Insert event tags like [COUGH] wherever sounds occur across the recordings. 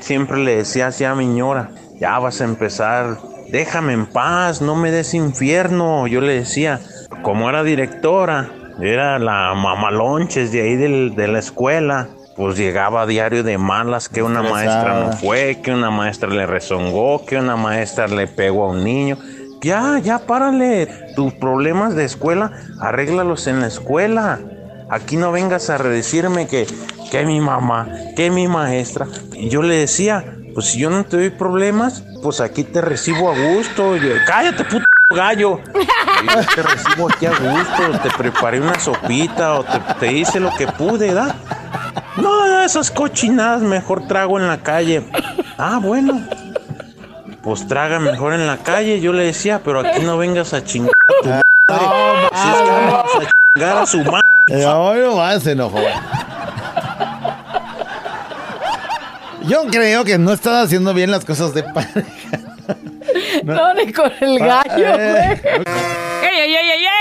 Siempre le decía así a mi ñora, ya vas a empezar, déjame en paz, no me des infierno. Yo le decía, como era directora, era la mamalonches de ahí del- de la escuela, pues llegaba a diario de malas que una maestra no fue, que una maestra le rezongó, que una maestra le pegó a un niño. Ya, ya, párale. Tus problemas de escuela, arréglalos en la escuela. Aquí no vengas a decirme que, que mi mamá, que mi maestra. Y yo le decía, pues si yo no te doy problemas, pues aquí te recibo a gusto. Y yo, Cállate, puto gallo. Yo te recibo aquí a gusto. Te preparé una sopita o te, te hice lo que pude, ¿verdad? No, esas cochinadas mejor trago en la calle. Ah, bueno. Pues traga mejor en la calle, yo le decía, pero aquí no vengas a chingar a tu madre. Si es que vamos a chingar a su madre. Eh, Hoy no más se enojó. Yo creo que no están haciendo bien las cosas de pareja. No, ni con el gallo, Eh. güey. ¡Ey, ey, ey, ey,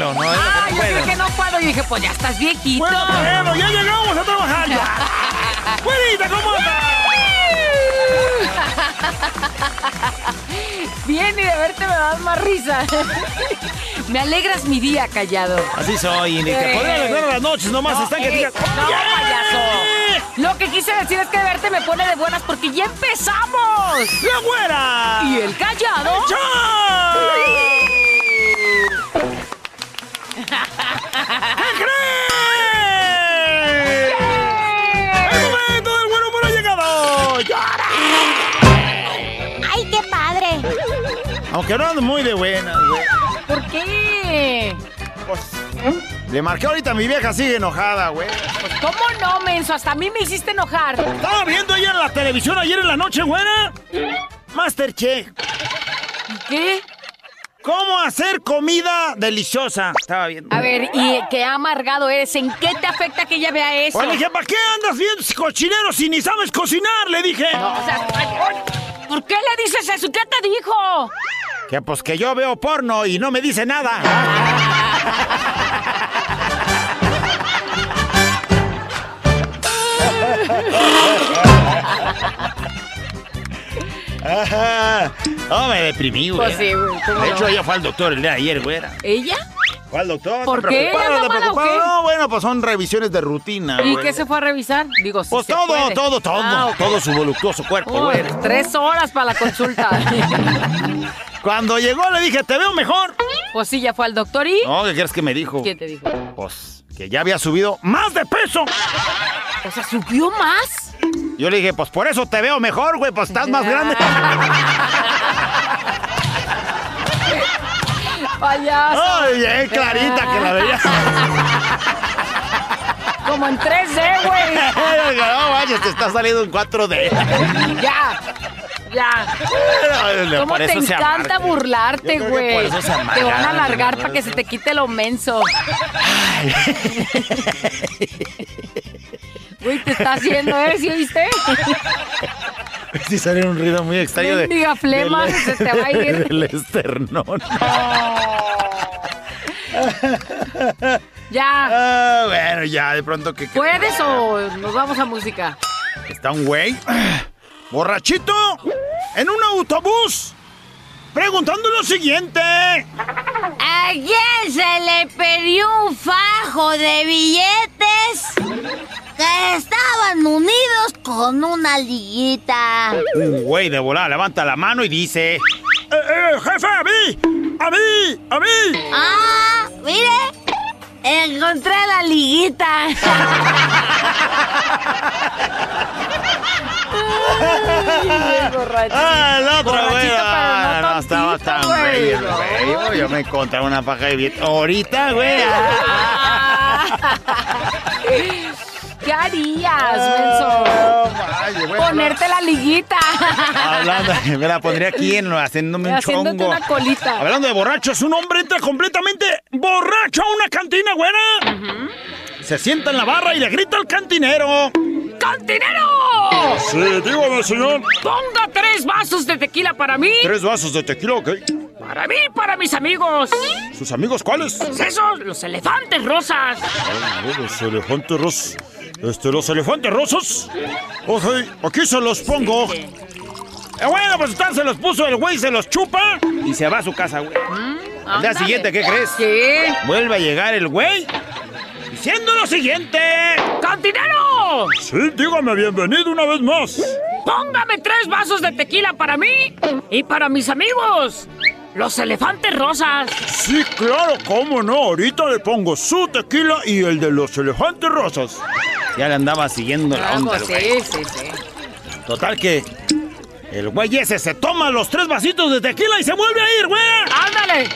No, Ah, no yo puedo. dije que no puedo. Yo dije, pues ya estás viejito. Puedo creerlo, ya llegamos a trabajar ya. [LAUGHS] ¡Güerita, cómo andas! [LAUGHS] Bien, y de verte me das más risa. [LAUGHS] me alegras mi día, callado. Así soy, y ni te Eh. podría alegrar las noches, nomás No, están que eh, digan. no, payaso. Lo que quise decir es que de verte me pone de buenas porque ya empezamos. ¡La güera! ¿Y el callado? ¡Chao! ¿Qué crees? ¡El momento del buen humor ha llegado! ¡Llora! ¡Ay, qué padre! Aunque no ando muy de buenas, güey. ¿Por qué? Pues, le marqué ahorita a mi vieja, sigue enojada, güey. Pues, ¿cómo no, menso? Hasta a mí me hiciste enojar. Estaba viendo ayer en la televisión, ayer en la noche, güera. Masterchef. ¿Qué? ¿Cómo hacer comida deliciosa? Estaba viendo. A ver, ¿y qué amargado eres? ¿En qué te afecta que ella vea eso? Pues le dije, ¿para qué andas viendo cochinero si ni sabes cocinar? Le dije. No, o sea, ¿por qué le dices eso? ¿Qué te dijo? Que pues que yo veo porno y no me dice nada. [LAUGHS] No, me deprimí, güey. Pues sí, güey, ¿cómo De hecho, ella fue al doctor el día de ayer, güey. ¿Ella? Fue al doctor. ¿Por qué? preocupado, ¿Anda te mala o preocupado. qué? No, bueno, pues son revisiones de rutina, ¿Y güey. qué se fue a revisar? Digo, sí Pues se todo, puede. todo, todo. Ah, ok. Todo su voluptuoso cuerpo, Uy, güey. tres horas para la consulta. [LAUGHS] Cuando llegó le dije, te veo mejor. pues sí, ya fue al doctor y... No, ¿qué crees que me dijo? ¿Qué te dijo? Pues que ya había subido más de peso. O sea, ¿subió más? Yo le dije, pues por eso te veo mejor, güey, pues estás más grande. [LAUGHS] Payaso. Ay, bien clarita que la veía. [LAUGHS] Como en 3D, güey. no, vaya, te está saliendo en 4D. [LAUGHS] Ya. Ya. ¿Cómo te encanta burlarte, güey? Te van a alargar para que se te quite lo menso. Güey, te está haciendo, ¿eh? ¿Sí oíste? [LAUGHS] Sí sale un ruido muy extraño de... Mendiga flema, del- se te va a ir. [LAUGHS] Del esternón. [LAUGHS] Ya. Ah, bueno, ya, de pronto que... ¿Puedes o nos vamos a música? Está un güey borrachito en un autobús preguntando lo siguiente. ¿A quién se le perdió un fajo de billetes que estaban unidos con una liguita? Un güey de volada levanta la mano y dice... ¡Eh, eh, jefe, a mí! ¡A mí! ¡A mí! Ah, mire, encontré la liguita. Ah, el otro, güey. Borrachito, pero no Ah, no, estaba tan güey. güey. Yo- Yo me encontré una paja de billetes. Ahorita, güey. [LAUGHS] [LAUGHS] ¿Qué harías, Ah, menso? vaya, güey. Ponerte la liguita. Hablando, [LAUGHS] me la pondría aquí en, haciéndome un chongo. una colita. Hablando de borrachos, un hombre Entra completamente borracho a una cantina, güera. se sienta en la barra y le grita al cantinero. ¡Cantinero! Sí, dígame, señor. Ponga tres vasos de tequila para mí, Tres vasos de tequila, ¿ok? para mí para mis amigos. ¿Sus amigos cuáles? Esos, los elefantes rosas. Los elefantes rosas. Este, los elefantes rosas. Ok, aquí se los pongo. Eh, bueno, pues usted se los puso el güey, se los chupa y se va a su casa, güey. Al día siguiente, ¿qué crees? ¿Qué? Vuelve a llegar el güey diciendo lo siguiente. ¡Cantinero! Sí, dígame, bienvenido una vez más. Póngame tres vasos de tequila para mí y para mis amigos. Los elefantes rosas. Sí, claro, cómo no. Ahorita le pongo su tequila y el de los elefantes rosas. Ya le andaba siguiendo la onda, güey. sí, sí. Total que el güey ese se toma los tres vasitos de tequila y se vuelve a ir, güey. ¡Ándale!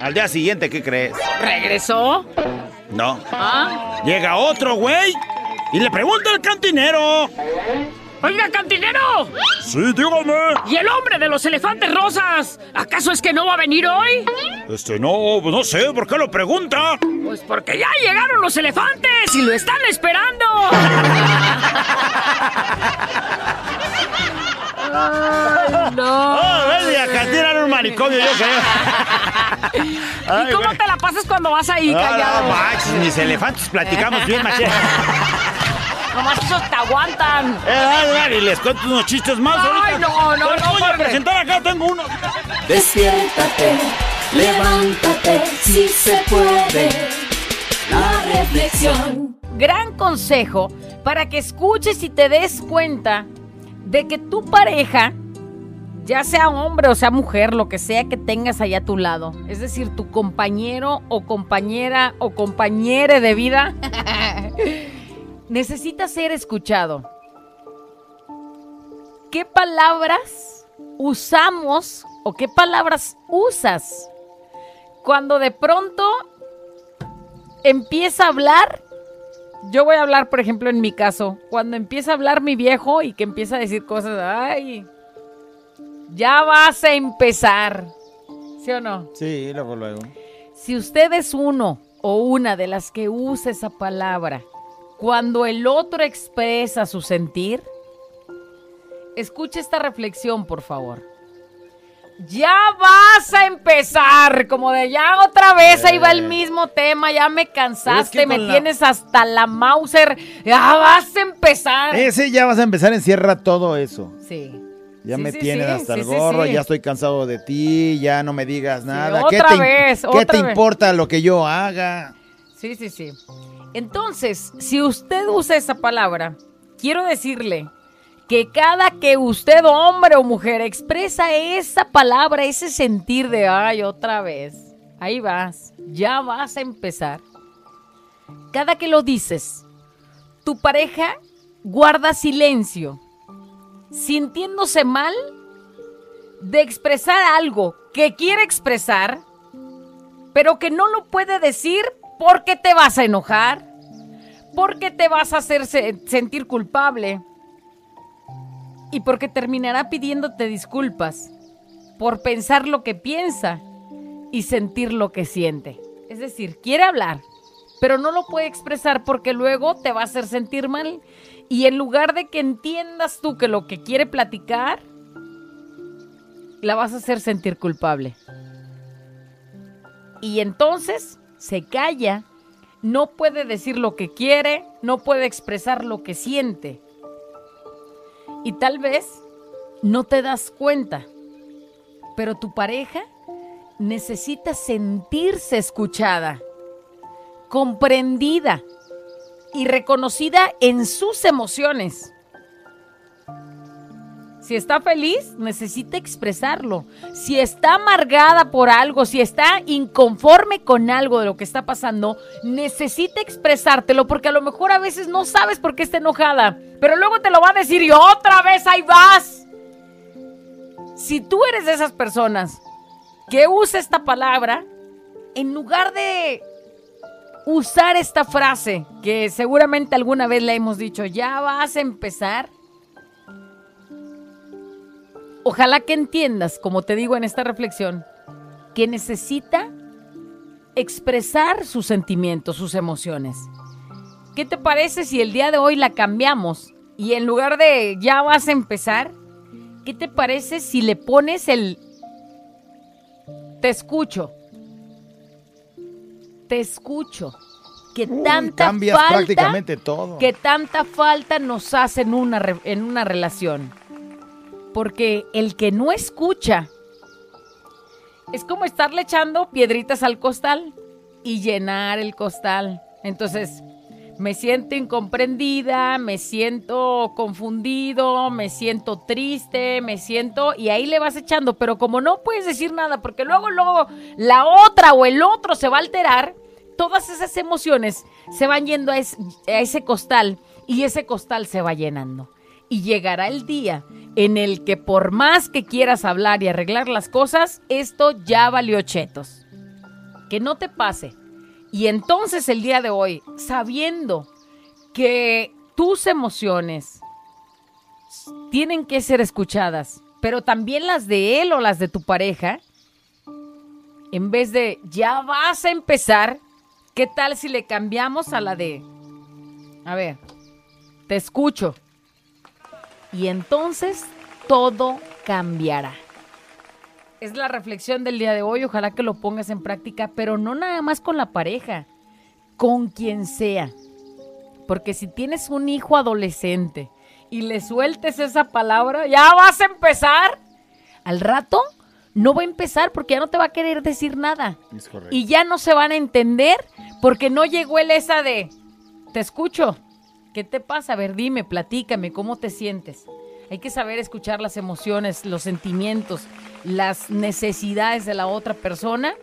Al día siguiente, ¿qué crees? ¿Regresó? No. ¿Ah? Llega otro güey y le pregunta al cantinero. Oiga, cantinero. Sí, dígame. ¿Y el hombre de los elefantes rosas? ¿Acaso es que no va a venir hoy? Este, no, no sé, ¿por qué lo pregunta? Pues porque ya llegaron los elefantes y lo están esperando. Ay, no. ¡Oh! La cantina era un manicomio, yo creo. ¿Y cómo te la pasas cuando vas ahí Ah, callado? no manches, mis elefantes platicamos bien, maché. Nomás esos te aguantan. Eh, dale, dale, y les cuento unos chistes más Ay, ahorita. no, no, Pero no, voy a presentar acá, tengo uno. Despiértate, levántate, si se puede. La reflexión. Gran consejo para que escuches y te des cuenta de que tu pareja, ya sea hombre o sea mujer, lo que sea que tengas allá a tu lado, es decir, tu compañero o compañera o compañere de vida, [LAUGHS] necesita ser escuchado. ¿Qué palabras usamos o qué palabras usas cuando de pronto empieza a hablar? Yo voy a hablar, por ejemplo, en mi caso, cuando empieza a hablar mi viejo y que empieza a decir cosas, ay, ya vas a empezar. ¿Sí o no? Sí, luego, luego. Si usted es uno o una de las que usa esa palabra cuando el otro expresa su sentir, escuche esta reflexión, por favor. Ya vas a empezar, como de ya otra vez ahí va el mismo tema, ya me cansaste, me la- tienes hasta la Mauser, ya vas a empezar. Ese ya vas a empezar, encierra todo eso. Sí. Ya Sí, me sí, tienes sí, hasta el gorro, ya estoy cansado de ti, ya no me digas nada. ¿Qué otra te, vez, ¿qué otra te vez. importa lo que yo haga? Sí, sí, sí. Entonces, si usted usa esa palabra, quiero decirle que cada que usted, hombre o mujer, expresa esa palabra, ese sentir de, ay, otra vez, ahí vas, ya vas a empezar. Cada que lo dices, tu pareja guarda silencio, sintiéndose mal de expresar algo que quiere expresar, pero que no lo puede decir porque te vas a enojar, porque te vas a hacer se- sentir culpable y porque terminará pidiéndote disculpas por pensar lo que piensa y sentir lo que siente. Es decir, quiere hablar, pero no lo puede expresar porque luego te va a hacer sentir mal y en lugar de que entiendas tú que lo que quiere platicar, la vas a hacer sentir culpable. Y entonces se calla, no puede decir lo que quiere, no puede expresar lo que siente. Y tal vez no te das cuenta, pero tu pareja necesita sentirse escuchada, comprendida y reconocida en sus emociones. Si está feliz, necesita expresarlo. Si está amargada por algo, si está inconforme con algo de lo que está pasando, necesita expresártelo porque a lo mejor a veces no sabes por qué está enojada, pero luego te lo va a decir y otra vez ahí vas. Si tú eres de esas personas que usa esta palabra, en lugar de usar esta frase que seguramente alguna vez le hemos dicho, ya vas a empezar, Ojalá que entiendas, como te digo en esta reflexión, que necesita expresar sus sentimientos, sus emociones. ¿Qué te parece si el día de hoy la cambiamos y en lugar de ya vas a empezar, ¿qué te parece si le pones el te escucho? Te escucho. Que tanta cambias falta, prácticamente todo. que tanta falta nos hace en una, en una relación. Porque el que no escucha es como estarle echando piedritas al costal y llenar el costal. Entonces, me siento incomprendida, me siento confundido, me siento triste, me siento... Y ahí le vas echando, pero como no puedes decir nada, porque luego, luego la otra o el otro se va a alterar, todas esas emociones se van yendo a, a ese costal y ese costal se va llenando. Y llegará el día en el que por más que quieras hablar y arreglar las cosas, esto ya valió chetos. Que no te pase. Y entonces el día de hoy, sabiendo que tus emociones tienen que ser escuchadas, pero también las de él o las de tu pareja, en vez de ya vas a empezar, ¿qué tal si le cambiamos a la de, a ver, te escucho? Y entonces todo cambiará. Es la reflexión del día de hoy, ojalá que lo pongas en práctica, pero no nada más con la pareja, con quien sea. Porque si tienes un hijo adolescente y le sueltes esa palabra, ya vas a empezar. Al rato no va a empezar porque ya no te va a querer decir nada. Es correcto. Y ya no se van a entender porque no llegó el esa de, te escucho. ¿Qué te pasa? A ver, dime, platícame, ¿cómo te sientes? Hay que saber escuchar las emociones, los sentimientos, las necesidades de la otra persona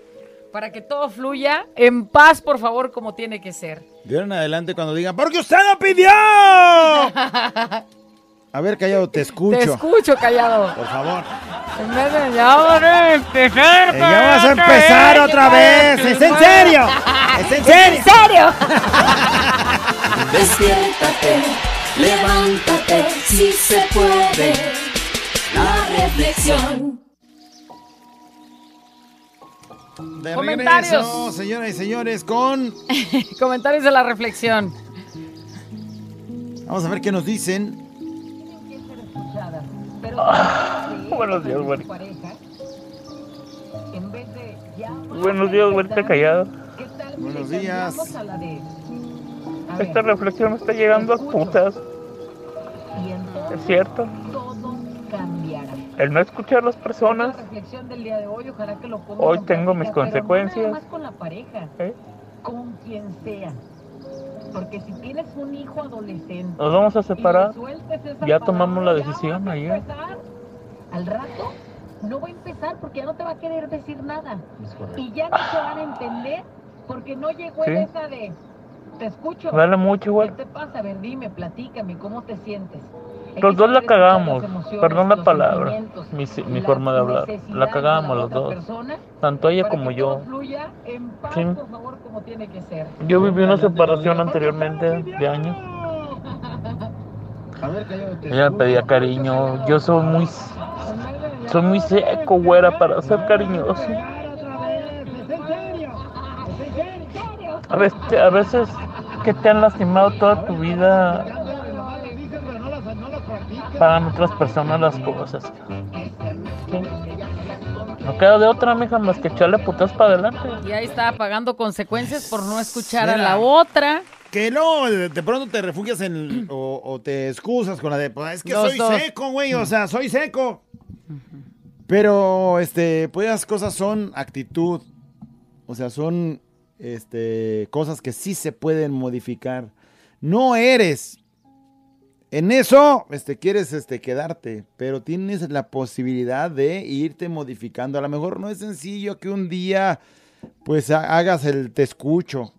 para que todo fluya en paz, por favor, como tiene que ser. De ahora en adelante cuando digan, ¡porque usted lo pidió! [LAUGHS] A ver, callado, te escucho. Te escucho, callado. Por favor. En vez de, ya vas a empezar. Eh, ya vas a empezar otra vez. ¿Es en serio? ¿Es en [LAUGHS] serio? ¿En serio? [LAUGHS] Despiértate, levántate, si se puede. La reflexión. De Comentarios. regreso, señoras y señores, con... [LAUGHS] Comentarios de la reflexión. Vamos a ver qué nos dicen. Buenos días, güey. Buenos días, güerita callado. Buenos días. Esta reflexión me está llegando a putas. Es cierto. El no escuchar a las personas. hoy, en tengo mis consecuencias. con la pareja, con quien sea. Porque si tienes un hijo adolescente Nos vamos a separar. Ya tomamos la decisión ayer. Al rato no va a empezar porque ya no te va a querer decir nada. Y ya no se van a entender porque no llegó el esa de te escucho. Dale mucho, güey. ¿Qué te pasa? A ver, dime, platícame, ¿cómo te sientes? Los dos la cagamos. Perdón la palabra. Mi, si- mi forma de hablar. La cagamos los dos. persona, Tanto ella para como que yo. todo fluya en paz, Sí. por favor, como tiene que ser. Yo viví una separación anteriormente de años. [LAUGHS] Ella me pedía cariño. Yo soy muy, soy muy seco, güera, para ser cariñoso. A veces, a veces que te han lastimado toda tu vida, pagan otras personas las cosas. Sí. No queda de otra, mija, más que echarle putas para adelante. Y ahí estaba pagando consecuencias por no escuchar a la otra. Que no, de, pronto te refugias en. O, o te excusas con la de. "Pues, es que Los soy dos. seco, güey. O sea, soy seco. Pero, este, pues las cosas son actitud. O sea, son este, cosas que sí se pueden modificar. No eres. En eso, este, quieres este, quedarte, pero tienes la posibilidad de irte modificando. A lo mejor no es sencillo que un día, pues, ha- hagas el te escucho.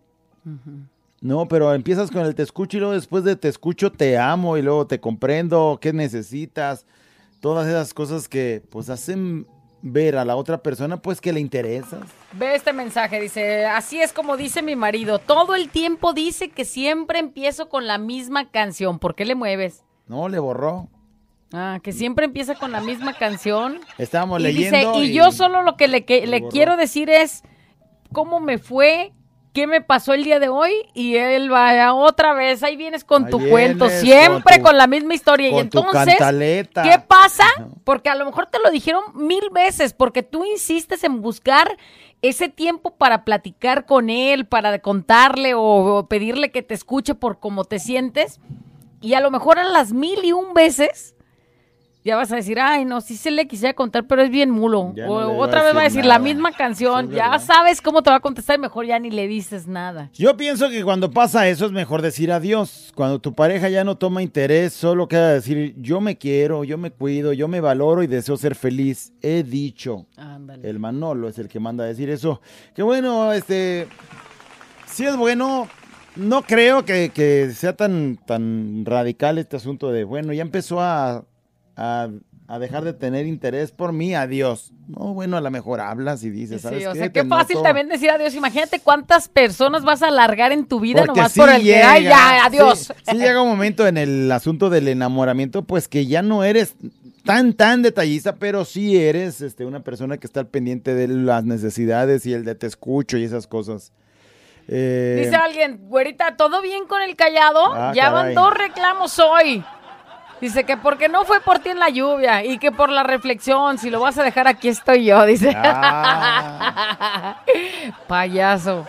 No, pero empiezas con el te escucho y luego después de te escucho te amo y luego te comprendo, qué necesitas. Todas esas cosas que, pues, hacen ver a la otra persona, pues, que le interesas. Ve este mensaje, dice, así es como dice mi marido, todo el tiempo dice que siempre empiezo con la misma canción, ¿por qué le mueves? No, le borró. Ah, que siempre empieza con la misma canción. Estábamos Y dice, leyendo. y yo solo lo que le, que- le borró. quiero decir es cómo me fue, qué me pasó el día de hoy, y él va otra vez, ahí vienes con Ahí tu vienes cuento, con siempre tu- con, la misma historia. y con entonces. ¿qué pasa? Porque a lo mejor te lo dijeron mil veces, porque tú insistes en buscar ese tiempo para platicar con él, para contarle o, pedirle que te escuche por cómo te sientes, y a lo mejor a las mil y un veces ya vas a decir, ay, no, sí se le quisiera contar, pero es bien mulo. No o otra vez va a decir la misma canción, Sí, ya sabes cómo te va a contestar y mejor ya ni le dices nada. Yo pienso que cuando pasa eso es mejor decir adiós. Cuando tu pareja ya no toma interés, solo queda decir, yo me quiero, yo me cuido, yo me valoro y deseo ser feliz. He dicho. Ándale. El Manolo es el que manda a decir eso. Que bueno, este. Sí es bueno. No creo que, que sea tan, tan radical este asunto de, bueno, ya empezó a, a, a dejar de tener interés por mí, adiós. No, bueno, a lo mejor hablas y dices, Sí, ¿sabes o qué? sea, Te qué fácil noto". también decir adiós. Imagínate cuántas personas vas a alargar en tu vida Porque nomás sí por el que, ay, ya, adiós. Sí, sí llega un momento en el asunto del enamoramiento, pues que ya no eres tan, tan detallista, pero sí eres este, una persona que está al pendiente de las necesidades y el de te escucho y esas cosas. Eh, Dice alguien, güerita, ¿todo bien con el callado? Ah, ya caray. van dos reclamos hoy. Dice que porque no fue por ti en la lluvia y que por la reflexión, si lo vas a dejar aquí estoy yo, dice. Ah. [LAUGHS] Payaso.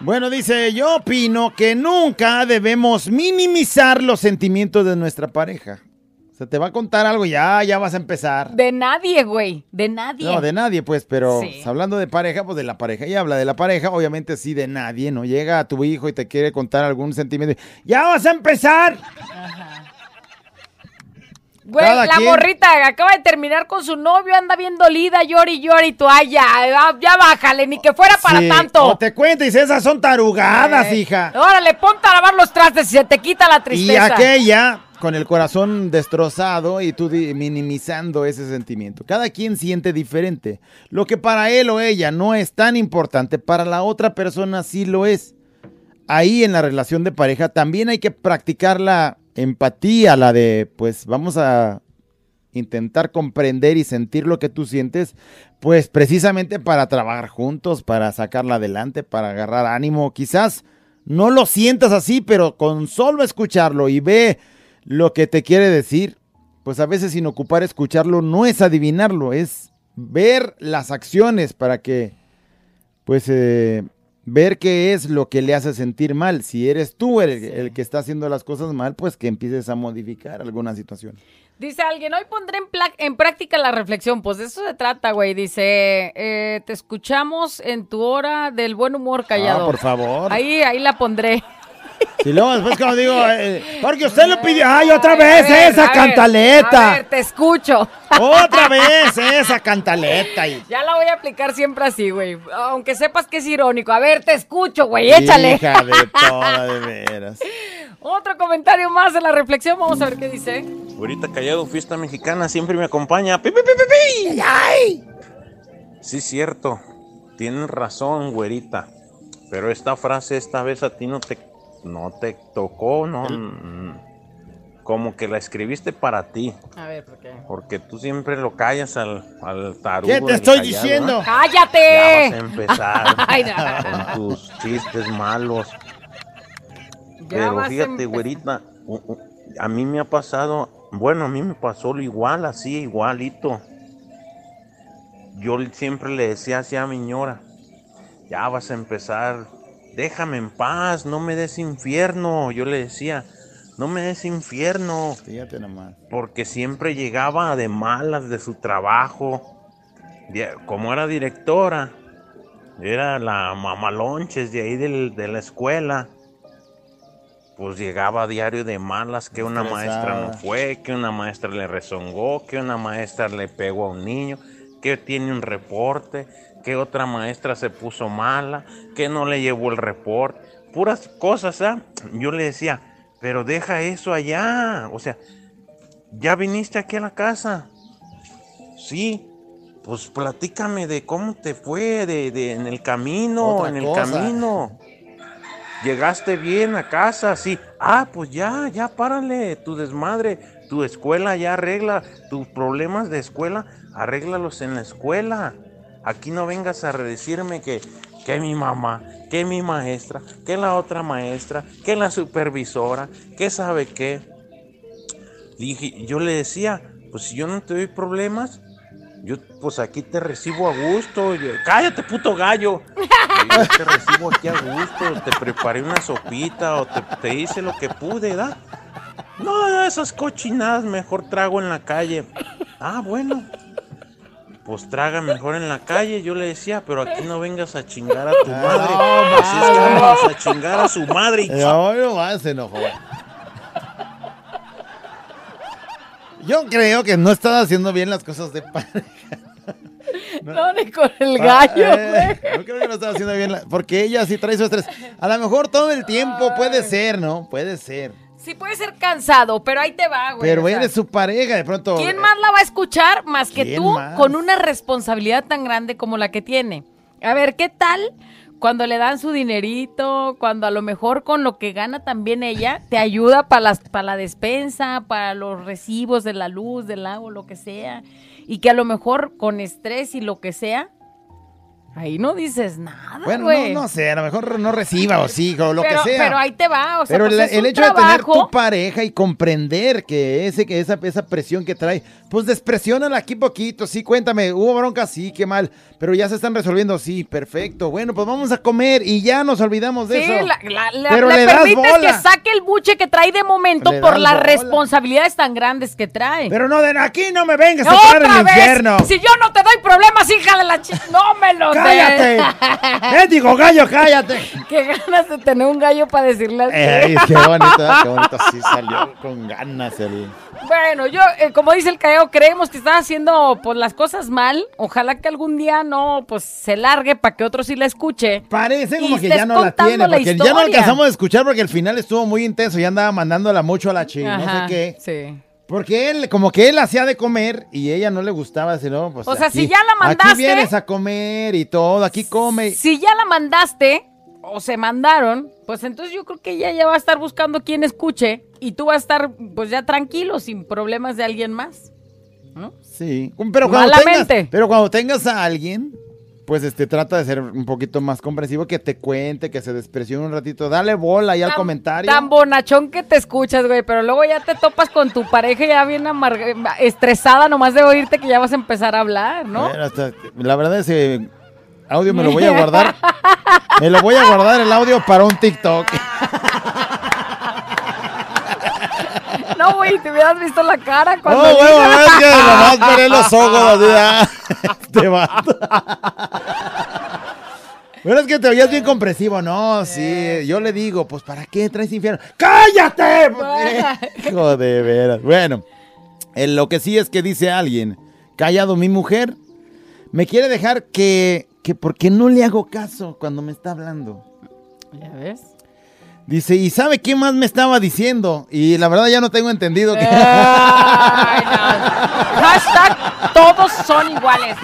Bueno, dice, yo opino que nunca debemos minimizar los sentimientos de nuestra pareja. O sea, te va a contar algo, ya, ya vas a empezar. De nadie, güey, de nadie. No, de nadie, pues, pero Sí. pues, hablando de pareja, pues de la pareja. Y habla de la pareja, obviamente sí, de nadie, ¿no? Llega a tu hijo y te quiere contar algún sentimiento. ¡Ya vas a empezar! Güey, cada la quien- morrita acaba de terminar con su novio, anda bien dolida, llori, llori, ay, ya, ya, bájale, ni que fuera para Sí, tanto. O te y dice, esas son tarugadas, Eh, hija. Órale, ponte a lavar los trastes y se te quita la Y tristeza. aquella con el corazón destrozado y tú minimizando ese sentimiento. Cada quien siente diferente. Lo que para él o ella no es tan importante, para la otra persona sí lo es. Ahí en la relación de pareja también hay que practicar la empatía, la de, pues vamos a intentar comprender y sentir lo que tú sientes, pues precisamente para trabajar juntos, para sacarla adelante, para agarrar ánimo. Quizás no lo sientas así, pero con solo escucharlo y ve lo que te quiere decir, pues a veces sin ocupar escucharlo no es adivinarlo, es ver las acciones para que, pues, eh, ver qué es lo que le hace sentir mal. Si eres tú el, el que está haciendo las cosas mal, pues que empieces a modificar alguna situación. Dice alguien, hoy pondré en, en práctica la reflexión. Pues de eso se trata, güey. Dice, eh, te escuchamos en tu hora del buen humor callado. Ah, por favor. Ahí, ahí la pondré. Y luego después cuando digo, eh, porque usted lo pidió, ay, otra A vez ver, esa a ver, cantaleta. a ver, te escucho. Otra vez esa cantaleta. Y... Ya la voy a aplicar siempre así, güey. Aunque sepas que es irónico. A ver, te escucho, güey. Échale. Hija de toda, de veras. Otro comentario más de la reflexión. Vamos a ver qué dice. Güerita Callado, fiesta mexicana, siempre me acompaña. ¡Pi, pi, pi, pi, pi! ¡Ay! Sí, cierto. Tienes razón, güerita. Pero esta frase esta vez a ti no te, no te tocó, ¿no? Mm, Como que la escribiste para ti. A ver, ¿por qué? Porque tú siempre lo callas al, al tarugo. ¿Qué te estoy callado, diciendo? ¿no? Ya vas a ¡Cállate! empezar [LAUGHS] Ay, no. con tus chistes malos. Ya Pero fíjate, güerita, a mí me ha pasado, bueno, a mí me pasó lo igual, así, igualito. yo siempre le decía así a mi ñora, ya vas a empezar, déjame en paz, no me des infierno. Yo le decía, no me des infierno. Fíjate nomás. Porque siempre llegaba de malas de su trabajo. Como era directora, era la mamalonches de ahí de la escuela. Pues llegaba a diario de malas que una maestra no fue, que una maestra le rezongó, que una maestra le pegó a un niño, que tiene un reporte, que otra maestra se puso mala, que no le llevó el reporte. Puras cosas, ¿ah? Yo le decía, pero deja eso allá. O sea, ¿ya viniste aquí a la casa? Sí. Pues platícame de cómo te fue de, en el camino, en el camino. ¿Llegaste bien a casa? Sí. Ah, pues ya, ya párale, tu desmadre, tu escuela ya arregla, tus problemas de escuela, arréglalos en la escuela. Aquí no vengas a decirme que, que mi mamá, que mi maestra, que la otra maestra, que la supervisora, que sabe qué. Dije, yo le decía, pues si yo no te doy problemas, yo pues aquí te recibo a gusto. Cállate, puto gallo. [LAUGHS] Yo te recibo aquí a gusto. Te preparé una sopita o te, te hice lo que pude, ¿verdad? No, esas cochinadas mejor trago en la calle. Ah, bueno pues traga mejor en la calle. Yo le decía, pero aquí no vengas a chingar a tu madre. No, Así es que vamos a chingar a su madre. Y... No, no se enojó. Yo creo que no estaba haciendo bien las cosas de pareja. No, ni con el gallo, eh, No creo que no estaba haciendo bien, porque ella sí trae su estrés. A lo mejor todo el tiempo puede ser, ¿no? Puede ser. Sí puede ser cansado, pero ahí te va, güey. Pero eres su pareja, de pronto. ¿Quién más la va a escuchar más que tú con una responsabilidad tan grande como la que tiene? A ver, ¿qué tal cuando le dan su dinerito, cuando a lo mejor con lo que gana también ella te ayuda para para la despensa, para los recibos de la luz, del agua, lo que sea, y que a lo mejor con estrés y lo que sea Ahí no dices nada, Bueno, no, sé, a lo mejor no reciba o sí, o lo que sea. Pero ahí te va, o sea, Pero pues el, hecho de tener tu pareja y comprender que ese que esa, esa presión que trae, pues despresionala aquí poquito, sí, cuéntame, hubo bronca, sí, qué mal, pero ya se están resolviendo, sí, perfecto. Bueno, pues vamos a comer y ya nos olvidamos de eso. La, la, pero le, permites que saque el buche que trae de momento por las responsabilidades tan grandes que trae. Pero no, de aquí no me vengas a parar el infierno. Si yo no te doy problemas, hija de la chica, no me lo ¡Cállate! [LAUGHS] ¡Eh, digo gallo, cállate! Qué ganas de tener un gallo para decirle así. Eh, qué bonito, qué bonito. Sí [LAUGHS] salió con ganas el... Bueno, yo, eh, como dice el caeo, creemos que está haciendo pues las cosas mal. Ojalá que algún día no, pues se largue para que otro sí la escuche. Parece como que ya no la tiene, porque ya no alcanzamos a escuchar porque el final estuvo muy intenso. Ya andaba mandándola mucho a la chica, no sé qué. Sí. Porque él, como que él hacía de comer y ella no le gustaba, sino pues. O sea, si ya la mandaste. Aquí vienes a comer y todo, aquí come. Si ya la mandaste o se mandaron, pues entonces yo creo que ella ya va a estar buscando quien escuche y tú vas a estar, pues ya tranquilo, sin problemas de alguien más. ¿no? Sí, pero cuando, tengas, pero cuando tengas a alguien, pues este trata de ser un poquito más comprensivo, que te cuente, que se despresione un ratito, dale bola ahí al comentario. Tan bonachón que te escuchas, güey, pero luego ya te topas con tu pareja ya bien estresada nomás de oírte que ya vas a empezar a hablar, ¿no? la verdad es que audio me lo voy a [LAUGHS] guardar. me lo voy a guardar el audio para un TikTok. No, güey, te hubieras visto la cara cuando. No, güey, es que nomás veré los ojos así. Ah, te mato. Bueno, es que te oías bien compresivo, ¿no? Sí, yo le digo, pues ¿para qué traes infierno? ¡Cállate! [LAUGHS] Hijo de veras. Bueno, lo que sí es que dice alguien, callado mi mujer, me quiere dejar que, que porque no le hago caso cuando me está hablando. ¿Ya ves? Dice, ¿y sabe qué más me estaba diciendo? Y la verdad ya no tengo entendido. Que... Hashtag todos son iguales.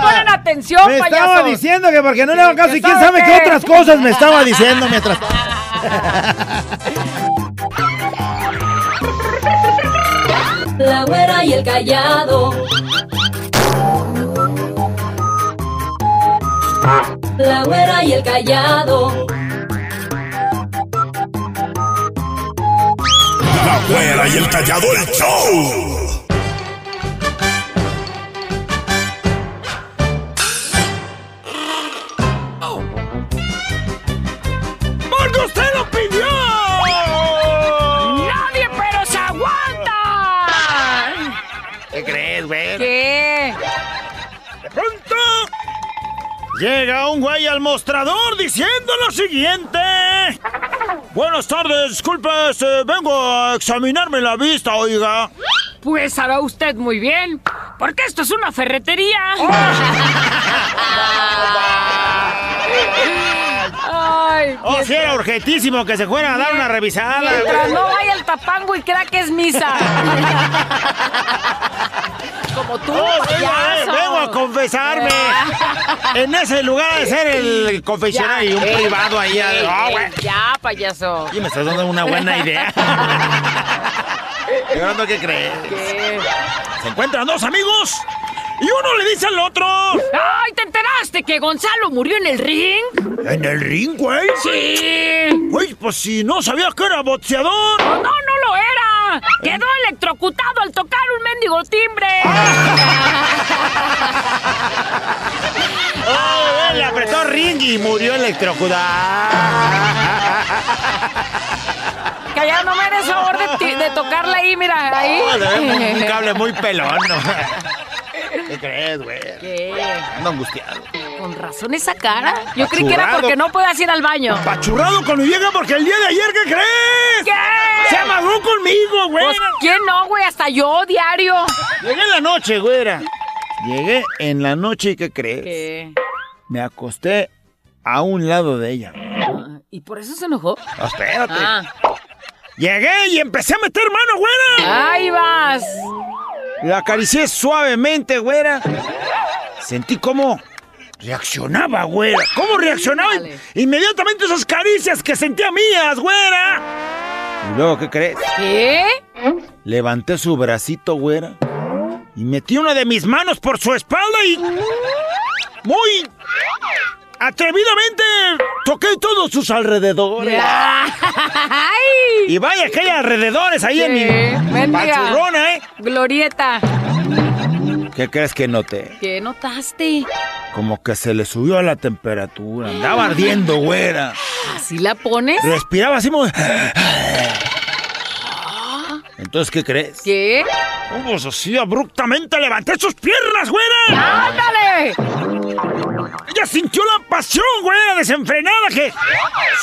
ponen atención, Me estaba diciendo que porque no le hago caso y quién sabe qué otras cosas me estaba diciendo mientras... La güera y el callado. La güera y el callado. güera y el callado el show. Oh. ¡Porque usted lo pidió! ¡Nadie pero se aguanta! ¿Qué crees, güey? ¿Qué? Llega un güey al mostrador diciendo lo siguiente. Buenas tardes, disculpe, este, vengo a examinarme la vista, oiga. Pues hará usted muy bien, porque esto es una ferretería. [LAUGHS] Ay, Oh, sí, era urgentísimo que se fuera a dar una revisada. mientras no vaya el tapango y crea que es misa. [LAUGHS] Como tú, Oh, vengo, payaso. vengo a confesarme. [LAUGHS] En ese lugar de ser el confesionario y un privado ahí. Ah, güey. ya, payaso. Y me estás dando una buena idea. [LAUGHS] ¿Y ahora no qué crees? ¿Qué? Se encuentran dos amigos y uno le dice al otro. ¡Ay, te enteraste que Gonzalo murió en el ring! ¿En el ring, güey? ¡Sí! Güey, pues si no sabía que era boxeador. ¡No, no lo era! ¡Quedó electrocutado al tocar un mendigo timbre! Oh, le apretó ring y murió electrocutado. que ya no me favor de, de tocarle ahí, mira, ahí. Oh, un cable muy pelón. ¿no? ¿Qué crees, güey? ¿Qué? Ando angustiado. ¿Con razón esa cara? Yo creí que era porque no podías ir al baño. Pachurrado con mi vieja porque el día de ayer, ¿qué crees? ¿Qué? Se amagó conmigo, güey. Pues, ¿quién no, güey? Hasta yo, diario. Llegué en la noche, güera. Llegué en la noche y ¿qué crees? ¿Qué? Me acosté a un lado de ella. Ah, ¿Y por eso se enojó? Oh, espérate. Ah, Llegué y empecé a meter mano, güera. ahí vas. La acaricié suavemente, güera. Sentí cómo reaccionaba, güera. ¿Cómo reaccionaba? Dale. Inmediatamente esas caricias que sentía mías, güera. Y luego, ¿qué crees? ¿Qué? Levanté su bracito, güera. Y metí una de mis manos por su espalda y... Muy... Atrevidamente toqué todos sus alrededores. [LAUGHS] ¡Ay! Y vaya que hay alrededores ahí en ¿Qué? mi pachurrona, ¿eh? Glorieta. ¿Qué crees que noté? ¿Qué notaste? Como que se le subió la temperatura. Andaba ardiendo, güera. ¿Así la pones? Respiraba así muy... Entonces, ¿qué crees? ¿Qué? Pues así abruptamente levanté sus piernas, güera. ¡Ándale! Ella sintió la pasión, güera, desenfrenada que...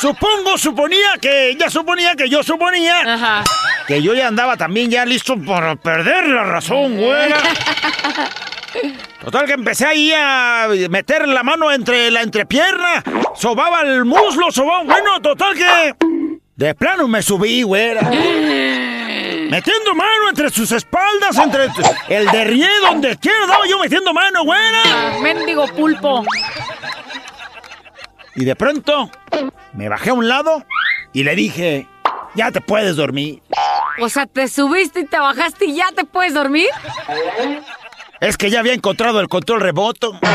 Supongo, suponía que... Ella suponía que yo suponía... Ajá. Que yo ya andaba también ya listo para perder la razón, güera. [LAUGHS] Total que empecé ahí a meter la mano entre la entrepierna, sobaba el muslo, sobaba... Bueno, total que... De plano me subí, güera. [LAUGHS] Metiendo mano entre sus espaldas, entre el derrié, donde quiera, yo metiendo mano, güera. Mendigo pulpo. Y de pronto, me bajé a un lado y le dije, ya te puedes dormir. O sea, te subiste y te bajaste y ya te puedes dormir. Es que ya había encontrado el control remoto. [LAUGHS]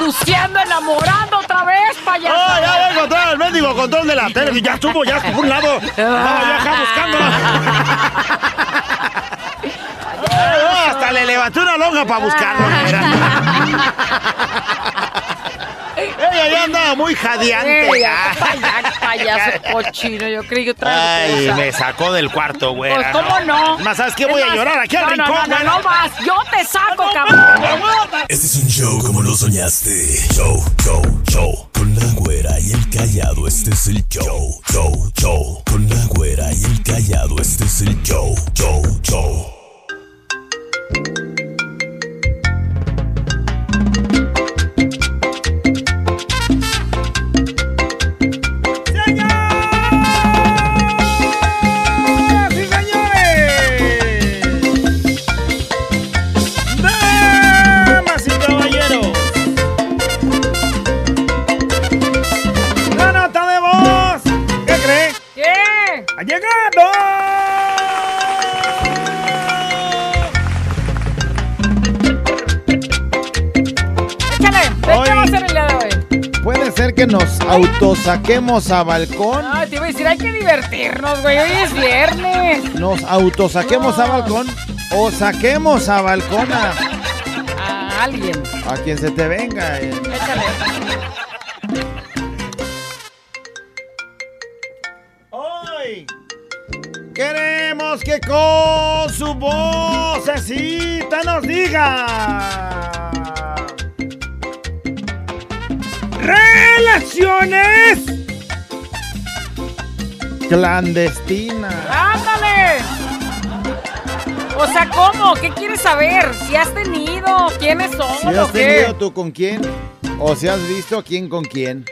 Seduciendo, enamorando otra vez, payaso. ¡Oh, ya voy a encontrar el mendigo control de la tele! Ya estuvo, ya estuvo un lado. Estaba yo acá buscando. Ay, no, hasta le levanté una longa para buscarlo. [LAUGHS] Ella ya andaba muy jadeante. Ey, paya- [LAUGHS] payaso cochino, yo creí que otra Ay, cosa. me sacó del cuarto, güey. Pues, ¿cómo no? Más, ¿sabes qué? Voy a más, llorar aquí al no, rincón, No, no, no, no vas. Yo te saco, cabrón. Este es un show como lo soñaste. Show, show, show. Con la güera y el callado, este es el show. Show, show. Con la güera y el callado, este es el show. Show, show. Ser que nos autosaquemos a balcón. Ah, te iba a decir, hay que divertirnos, güey. Hoy es viernes. Nos autosaquemos a balcón. O saquemos a balcón a, A alguien. a quien se te venga. eh. Échale. Hoy Queremos que con su vocecita nos diga. Relaciones clandestinas. ¡Ándale! O sea, ¿cómo? ¿Qué quieres saber? ¿Si has tenido? ¿Quiénes son? Si ¿O has qué? tenido tú con quién o si has visto quién con quién.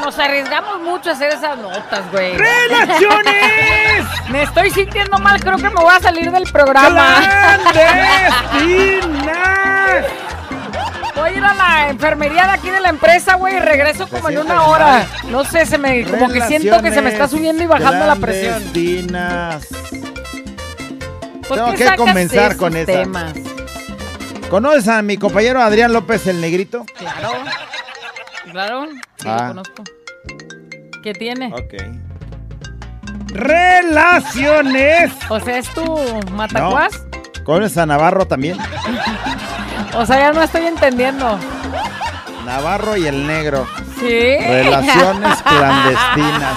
Nos arriesgamos mucho a hacer esas notas, güey. ¡Relaciones! [LAUGHS] Me estoy sintiendo mal, creo que me voy a salir del programa. ¡Clandestinas! Voy a ir a la enfermería de aquí de la empresa, güey, y regreso como en una hora. No sé, se me, como que siento que se me está subiendo y bajando la presión. ¿Por Tengo que comenzar con esa. temas? ¿Conoces a mi compañero Adrián López el Negrito? Claro. Claro, sí Ah. lo conozco. ¿Qué tiene? Ok. Relaciones. O sea, ¿es tu matacuás? ¿Conoces a Navarro también? [LAUGHS] O sea, ya no estoy entendiendo. Navarro y el Negro. Sí. Relaciones [LAUGHS] clandestinas.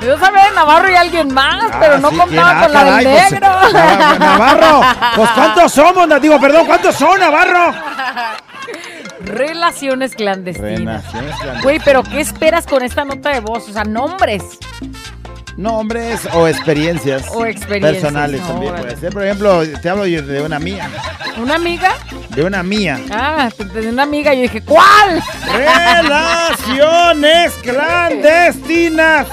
Yo sabía de Navarro y alguien más, pero Ah, no sí, contaba ¿quién? con Ah, la del pues, negro. Nav- Navarro, pues ¿cuántos somos? Digo, perdón, ¿cuántos son, Navarro? Relaciones clandestinas. Relaciones clandestinas. Güey, pero ¿qué esperas con esta nota de voz? O sea, nombres. Nombres o experiencias. O experiencias, Personales no, también órale. puede ser. Por ejemplo, te hablo de una mía. ¿Una amiga? De una mía. Ah, de una amiga. Yo dije, ¿cuál? Relaciones clandestinas.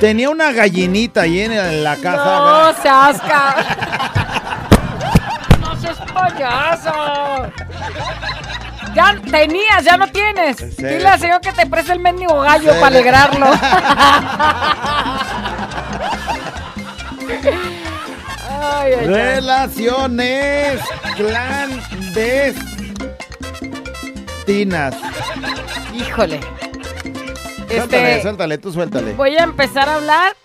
Tenía una gallinita ahí en, la casa. No ¿verdad? seas ca- [LAUGHS] No seas payaso. Ya tenías, ya no tienes. Dile al señor que te preste el mendigo gallo para alegrarlo. [LAUGHS] Ay, ay. Relaciones clandestinas. Híjole. Suéltale, Este, suéltale, tú suéltale. voy a empezar a hablar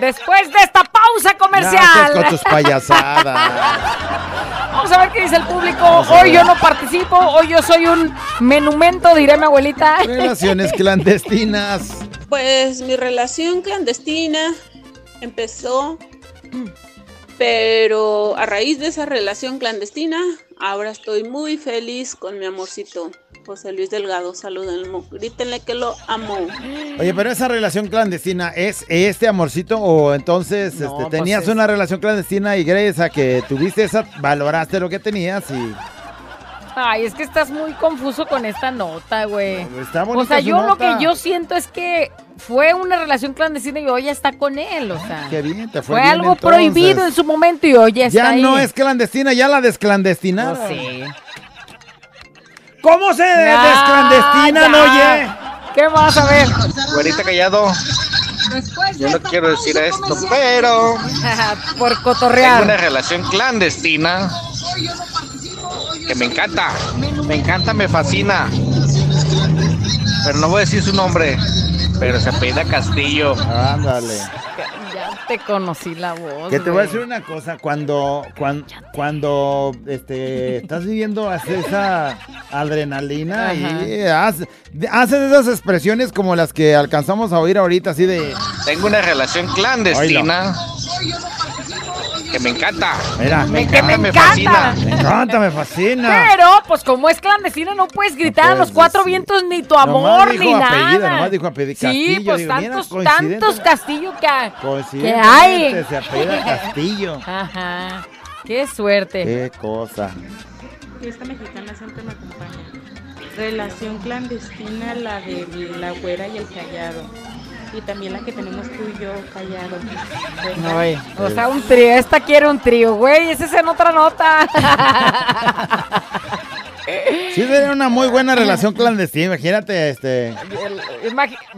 después de esta pausa comercial. con tus payasadas. [LAUGHS] Vamos a ver qué dice el público. Hoy yo no participo, hoy yo soy un menumento, diré mi abuelita. Relaciones clandestinas. Pues mi relación clandestina empezó, pero a raíz de esa relación clandestina, ahora estoy muy feliz con mi amorcito, José Luis Delgado. Salúdenlo, grítenle que lo amo. Oye, pero esa relación clandestina, ¿es este amorcito o entonces No, este, pues tenías es- una relación clandestina y gracias a que tuviste esa, valoraste lo que tenías y Ay, es que estás muy confuso con esta nota, güey. está O bonita sea, su yo lo que yo siento es que fue una relación clandestina y hoy ya está con él, o sea. Qué bien, te fue, Fue bien, algo entonces. prohibido en su momento y hoy ya está Ya ahí. no es clandestina, ya la desclandestinaron. Pues sí. ¿Cómo se Ya, desclandestina, ya. no oye? ¿Qué vas a ver? Güerita callado. Yo no quiero decir esto, pero Por tengo cotorrear. una relación clandestina que me encanta. Me encanta, me fascina. Pero no voy a decir su nombre. Pero se apellida Castillo. Ándale. Te conocí la voz. Que te voy a decir una cosa, cuando, cuando, cuando este, estás viviendo esa adrenalina y haces, haces esas expresiones como las que alcanzamos a oír ahorita, así de... Tengo una relación clandestina que me encanta. Mira, me Que me encanta, me encanta. fascina. Me encanta, me fascina. Pero, pues como es clandestina, no puedes gritar a puedes los cuatro decir. vientos ni tu Nomás amor dijo ni apellido, nada. nomás dijo apellido. Sí, Castillo, pues digo, mira, tantos, coincidente. tantos castillos que, que hay. Se apellida Castillo. [LAUGHS] Ajá. Qué suerte. Qué cosa. Fiesta mexicana siempre me acompaña. Relación clandestina, la de la güera y el callado. Y también la que tenemos tú y yo, callado. Ay, o sea, un trío. Esta quiere un trío, güey. Ese es en otra nota. [LAUGHS] Sí, sería una muy buena relación clandestina. Imagínate, este.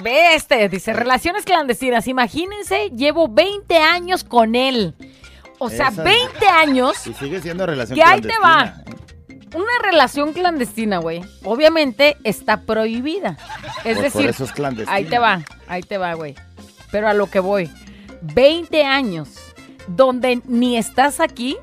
Ve este, dice, relaciones clandestinas. Imagínense, llevo 20 años con él. O sea, Esa- 20 años Y sigue siendo relación que ahí te clandestina. va. Una relación clandestina, güey. Obviamente está prohibida. Es Pues decir, eso es clandestina. ahí te va, ahí te va, güey. Pero a lo que voy. 20 años donde ni estás aquí